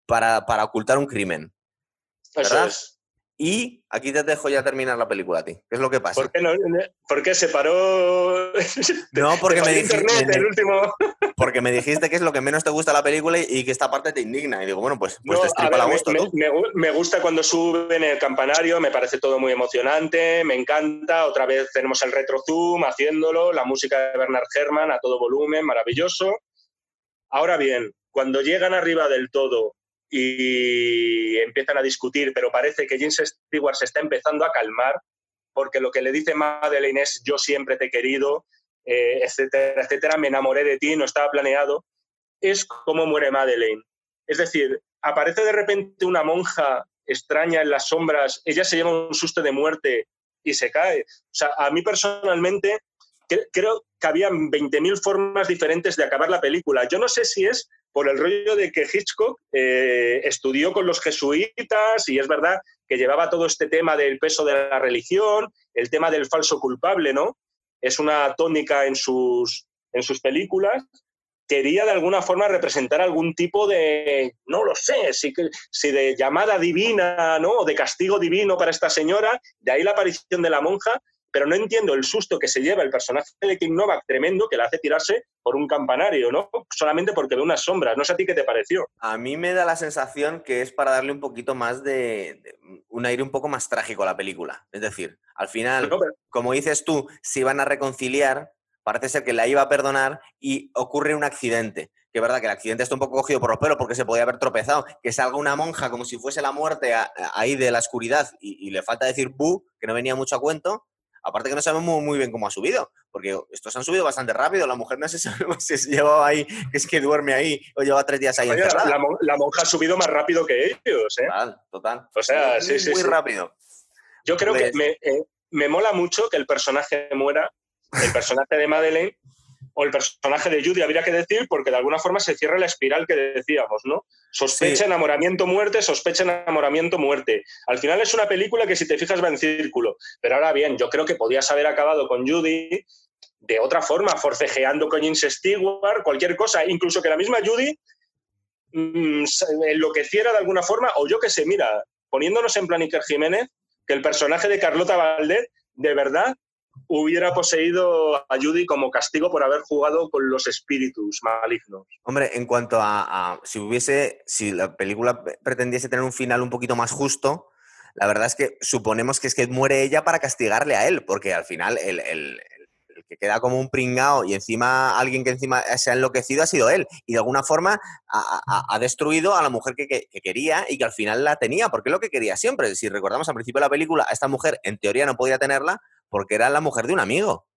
para, para, ocultar un crimen. ¿Verdad? Y aquí te dejo ya terminar la película a ti. ¿Qué es lo que pasa? ¿Por qué, no, ¿por qué se paró? <laughs> No, porque me dijiste. <laughs> Porque me dijiste que es lo que menos te gusta la película y que esta parte te indigna. Y digo, bueno, pues, pues te la gusto. Me, me, gusta cuando suben el campanario, me parece todo muy emocionante, me encanta. Otra vez tenemos el retro zoom haciéndolo, la música de Bernard Herrmann a todo volumen, maravilloso. Ahora bien, cuando llegan arriba del todo y empiezan a discutir, pero parece que James Stewart se está empezando a calmar porque lo que le dice Madeleine es yo siempre te he querido, eh, etcétera, etcétera, me enamoré de ti, no estaba planeado, es como muere Madeleine. Es decir, aparece de repente una monja extraña en las sombras, ella se lleva un susto de muerte y se cae. O sea, a mí personalmente creo que había 20.000 formas diferentes de acabar la película. Yo no sé si es por el rollo de que Hitchcock eh, estudió con los jesuitas y es verdad que llevaba todo este tema del peso de la religión, el tema del falso culpable, ¿no? Es una tónica en sus, en sus películas. Quería de alguna forma representar algún tipo de, no lo sé, si, si de llamada divina, ¿no? O de castigo divino para esta señora, de ahí la aparición de la monja, pero no entiendo el susto que se lleva el personaje de King Novak tremendo que le hace tirarse por un campanario, ¿no? Solamente porque ve unas sombras. No sé a ti qué te pareció. A mí me da la sensación que es para darle un poquito más de, un aire un poco más trágico a la película. Es decir, al final, como dices tú, si van a reconciliar, parece ser que la iba a perdonar y ocurre un accidente. Que es verdad que el accidente está un poco cogido por los pelos porque se podía haber tropezado. Que salga una monja como si fuese la muerte ahí de la oscuridad y, y le falta decir bu, que no venía mucho a cuento Aparte que no sabemos muy bien cómo ha subido, porque estos han subido bastante rápido. La mujer no se sabe <laughs> si se lleva ahí, que es que duerme ahí o lleva tres días ahí La, la, monja ha subido más rápido que ellos, ¿eh? Total, total. O sea, sí, sí, Muy rápido. Yo creo que pues me, eh, me mola mucho que el personaje muera, el personaje de Madeleine, o el personaje de Judy, habría que decir, porque de alguna forma se cierra la espiral que decíamos, ¿no? Sospecha, enamoramiento, muerte, sospecha, enamoramiento, muerte. Al final es una película que si te fijas va en círculo. Pero ahora bien, yo creo que podías haber acabado con Judy de otra forma, forcejeando con James Stewart, cualquier cosa, incluso que la misma Judy mmm, enloqueciera de alguna forma, o yo que sé, mira, poniéndonos en plan Iker Jiménez, que el personaje de Carlota Valdez de verdad hubiera poseído a Judy como castigo por haber jugado con los espíritus malignos. Hombre, en cuanto a, si hubiese, si la película pretendiese tener un final un poquito más justo, la verdad es que suponemos que es que muere ella para castigarle a él, porque al final el, que queda como un pringao y encima alguien que encima se ha enloquecido ha sido él. Y de alguna forma ha, destruido a la mujer que, que, quería y que al final la tenía, porque es lo que quería siempre. Si recordamos al principio de la película, esta mujer en teoría no podía tenerla porque era la mujer de un amigo.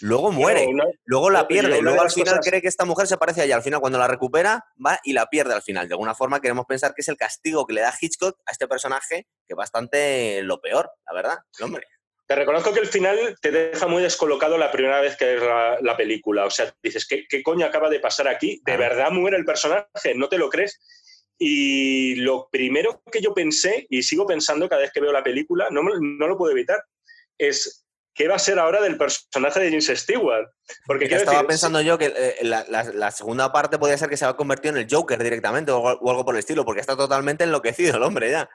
Luego muere, luego la pierde, luego al final cree que esta mujer se parece a ella. Al final, cuando la recupera, va y la pierde al final. De alguna forma, queremos pensar que es el castigo que le da Hitchcock a este personaje, que es bastante lo peor, la verdad, hombre. Te reconozco que el final te deja muy descolocado la primera vez que ves la, película. O sea, dices, ¿qué, ¿qué, coño acaba de pasar aquí? ¿De verdad muere el personaje? ¿No te lo crees? Y lo primero que yo pensé, y sigo pensando cada vez que veo la película, no, no lo puedo evitar, es qué va a ser ahora del personaje de James Stewart. Porque estaba pensando yo que eh, la, segunda parte podría ser que se va a convertir en el Joker directamente o, algo por el estilo, porque está totalmente enloquecido el hombre ya.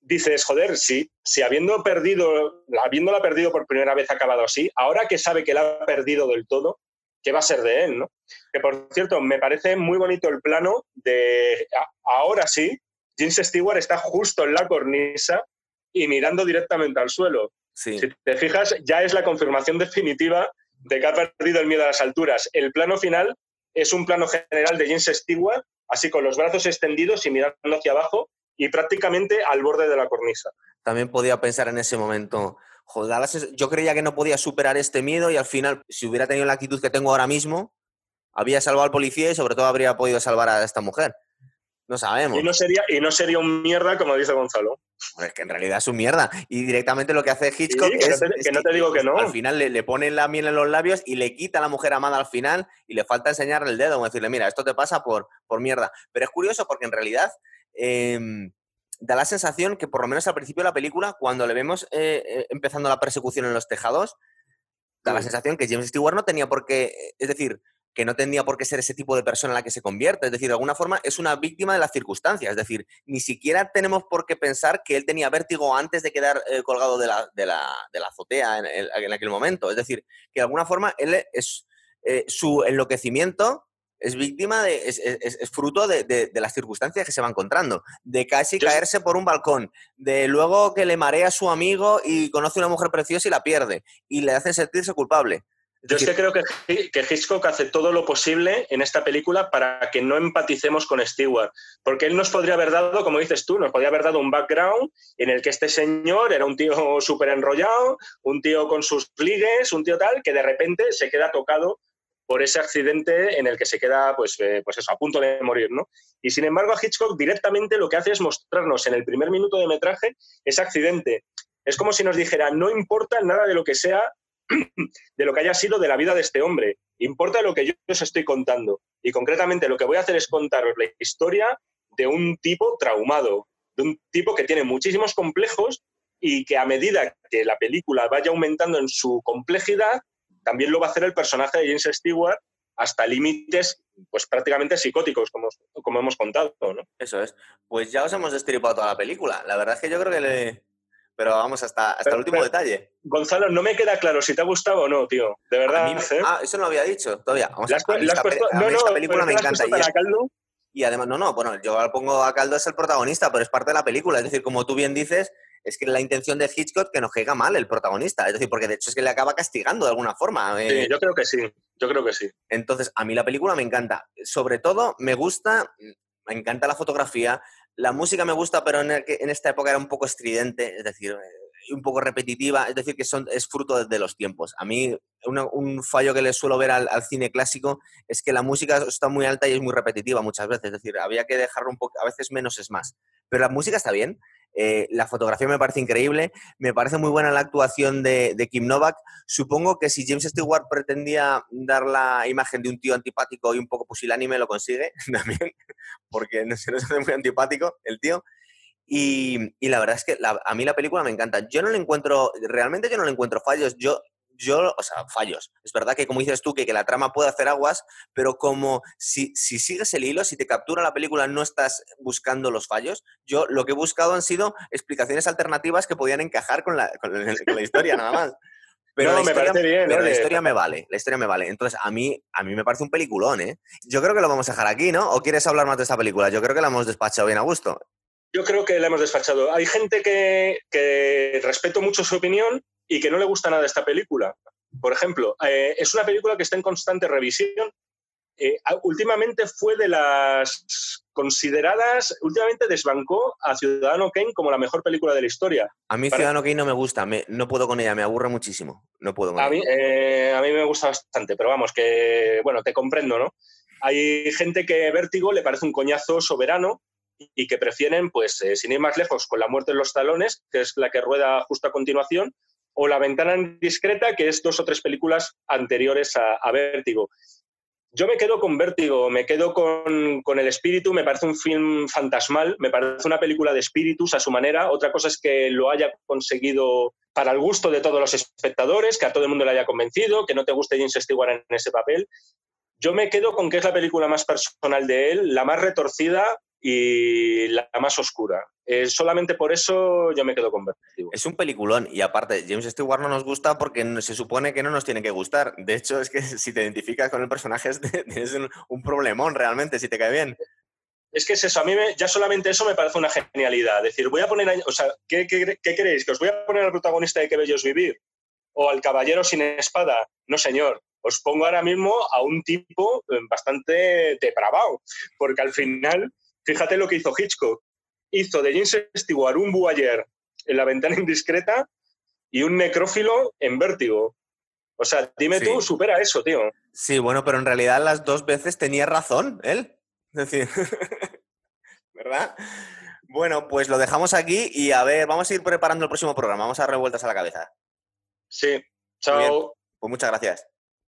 Dices, joder, si, si habiendo perdido, habiéndola perdido por primera vez ha acabado así, ahora que sabe que la ha perdido del todo, ¿qué va a ser de él? ¿no? Que por cierto, me parece muy bonito el plano de ahora sí, James Stewart está justo en la cornisa y mirando directamente al suelo. Si te fijas, ya es la confirmación definitiva de que ha perdido el miedo a las alturas. El plano final es un plano general de James Stewart, así con los brazos extendidos y mirando hacia abajo y prácticamente al borde de la cornisa. También podía pensar en ese momento, joder, yo creía que no podía superar este miedo y al final, si hubiera tenido la actitud que tengo ahora mismo, había salvado al policía y sobre todo habría podido salvar a esta mujer. No sabemos. Y no sería, y no sería un mierda, como dice Gonzalo. Es que en realidad es un mierda. Y directamente lo que hace Hitchcock es, que, no te, digo que no. Al final le, pone la miel en los labios y le quita a la mujer amada al final y le falta enseñarle el dedo, decirle, mira, esto te pasa por, por mierda. Pero es curioso porque en realidad em, da la sensación que por lo menos al principio de la película, cuando le vemos eh, eh, empezando la persecución en los tejados, da la sensación que James Stewart no tenía por qué, es decir, que no tendría por qué ser ese tipo de persona en la que se convierte. Es decir, de alguna forma es una víctima de las circunstancias. Es decir, ni siquiera tenemos por qué pensar que él tenía vértigo antes de quedar eh, colgado de la, de, la, de la, azotea en, en, aquel momento. Es decir, que de alguna forma él es eh, su enloquecimiento es víctima de, es, es, fruto de, de, las circunstancias que se va encontrando, de casi caerse por un balcón, de luego que le marea a su amigo y conoce a una mujer preciosa y la pierde, y le hacen sentirse culpable. Yo es que creo que, que, Hitchcock hace todo lo posible en esta película para que no empaticemos con Stewart, porque él nos podría haber dado, como dices tú, nos podría haber dado un background en el que este señor era un tío <laughs> súper enrollado, un tío con sus ligues, un tío tal, que de repente se queda tocado por ese accidente en el que se queda, pues, eh, pues eso, a punto de morir, ¿no? Y sin embargo, a Hitchcock directamente lo que hace es mostrarnos en el primer minuto de metraje ese accidente. Es como si nos dijera, no importa nada de lo que sea <clears throat> de lo que haya sido de la vida de este hombre. Importa lo que yo os estoy contando. Y concretamente lo que voy a hacer es contaros la historia de un tipo traumado, de un tipo que tiene muchísimos complejos y que a medida que la película vaya aumentando en su complejidad, también lo va a hacer el personaje de James Stewart hasta límites pues prácticamente psicóticos, como, como hemos contado. ¿no? Eso es. Pues ya os hemos destripado toda la película. La verdad es que yo creo que le, pero vamos hasta, hasta el último detalle. Gonzalo, no me queda claro si te ha gustado o no, tío. De verdad. ¿eh? Ah, eso no lo había dicho todavía. Vamos a, esta, no, no, película me encanta. Y, y, además, no, no, bueno, yo pongo a Caldo es el protagonista, pero es parte de la película. Es decir, como tú bien dices, es que la intención de Hitchcock que nos caiga mal el protagonista. Es decir, porque de hecho es que le acaba castigando de alguna forma. Sí, eh. yo creo que sí. Yo creo que sí. Entonces, a mí la película me encanta. Sobre todo, me gusta, me encanta la fotografía. La música me gusta, pero en, en esta época era un poco estridente. Es decir, un poco repetitiva, es decir, que son, es fruto de, los tiempos. A mí un fallo que le suelo ver al, cine clásico es que la música está muy alta y es muy repetitiva muchas veces, es decir, había que dejarlo un poco, a veces menos es más. Pero la música está bien, eh, la fotografía me parece increíble, me parece muy buena la actuación de, Kim Novak. Supongo que si James Stewart pretendía dar la imagen de un tío antipático y un poco pusilánime, lo consigue <laughs> también, porque <laughs> se nos hace muy antipático el tío. Y, la verdad es que a mí la película me encanta. Yo no le encuentro, realmente yo no le encuentro fallos. Yo, yo, o sea, fallos. Es verdad que como dices tú, que, que la trama puede hacer aguas, pero como si, si, sigues el hilo, si te captura la película, no estás buscando los fallos. Yo lo que he buscado han sido explicaciones alternativas que podían encajar con la, con la, historia, nada más. <laughs> Pero, la, historia, me bien, pero la historia me vale, la historia me vale. Entonces, a mí, a mí me parece un peliculón, ¿eh? Yo creo que lo vamos a dejar aquí, ¿no? ¿O quieres hablar más de esta película? Yo creo que la hemos despachado bien a gusto. Yo creo que la hemos despachado. Hay gente que, respeto mucho su opinión y que no le gusta nada esta película. Por ejemplo, eh, es una película que está en constante revisión. Eh, últimamente fue de las consideradas, últimamente desbancó a Ciudadano Kane como la mejor película de la historia. A mí Ciudadano Kane no me gusta, no puedo con ella, me aburre muchísimo. No puedo a, Mí, eh, a mí me gusta bastante, pero vamos, que, bueno, te comprendo, ¿no? Hay gente que Vértigo le parece un coñazo soberano y que prefieren, pues, eh, sin ir más lejos, con La muerte en los talones, que es la que rueda justo a continuación, o La ventana discreta, que es dos o tres películas anteriores a, Vértigo. Yo me quedo con Vértigo, me quedo con, con, El Espíritu, me parece un film fantasmal, me parece una película de espíritus a su manera. Otra cosa es que lo haya conseguido para el gusto de todos los espectadores, que a todo el mundo le haya convencido, que no te guste James Stewart en ese papel. Yo me quedo con que es la película más personal de él, la más retorcida y la más oscura. Eh, solamente por eso yo me quedo con Vertigo. Es un peliculón y aparte, James Stewart no nos gusta porque se supone que no nos tiene que gustar. De hecho, es que <laughs> si te identificas con el personaje tienes <laughs> un problemón realmente, si te cae bien. Es que es eso, a mí ya solamente eso me parece una genialidad. Es decir, voy a poner, o sea, ¿qué, qué, queréis? ¿Que os voy a poner al protagonista de Qué bellos vivir? ¿O al caballero sin espada? No, señor. Os pongo ahora mismo a un tipo eh, bastante depravado, porque al final, fíjate lo que hizo Hitchcock. Hizo de James Stewart un Boyer en la ventana indiscreta y un necrófilo en vértigo. O sea, dime tú, supera eso, tío. Sí, bueno, pero en realidad las dos veces tenía razón él. Es decir, <laughs> ¿verdad? Bueno, pues lo dejamos aquí y a ver, vamos a ir preparando el próximo programa. Vamos a dar revueltas a la cabeza. Sí, chao. Pues muchas gracias.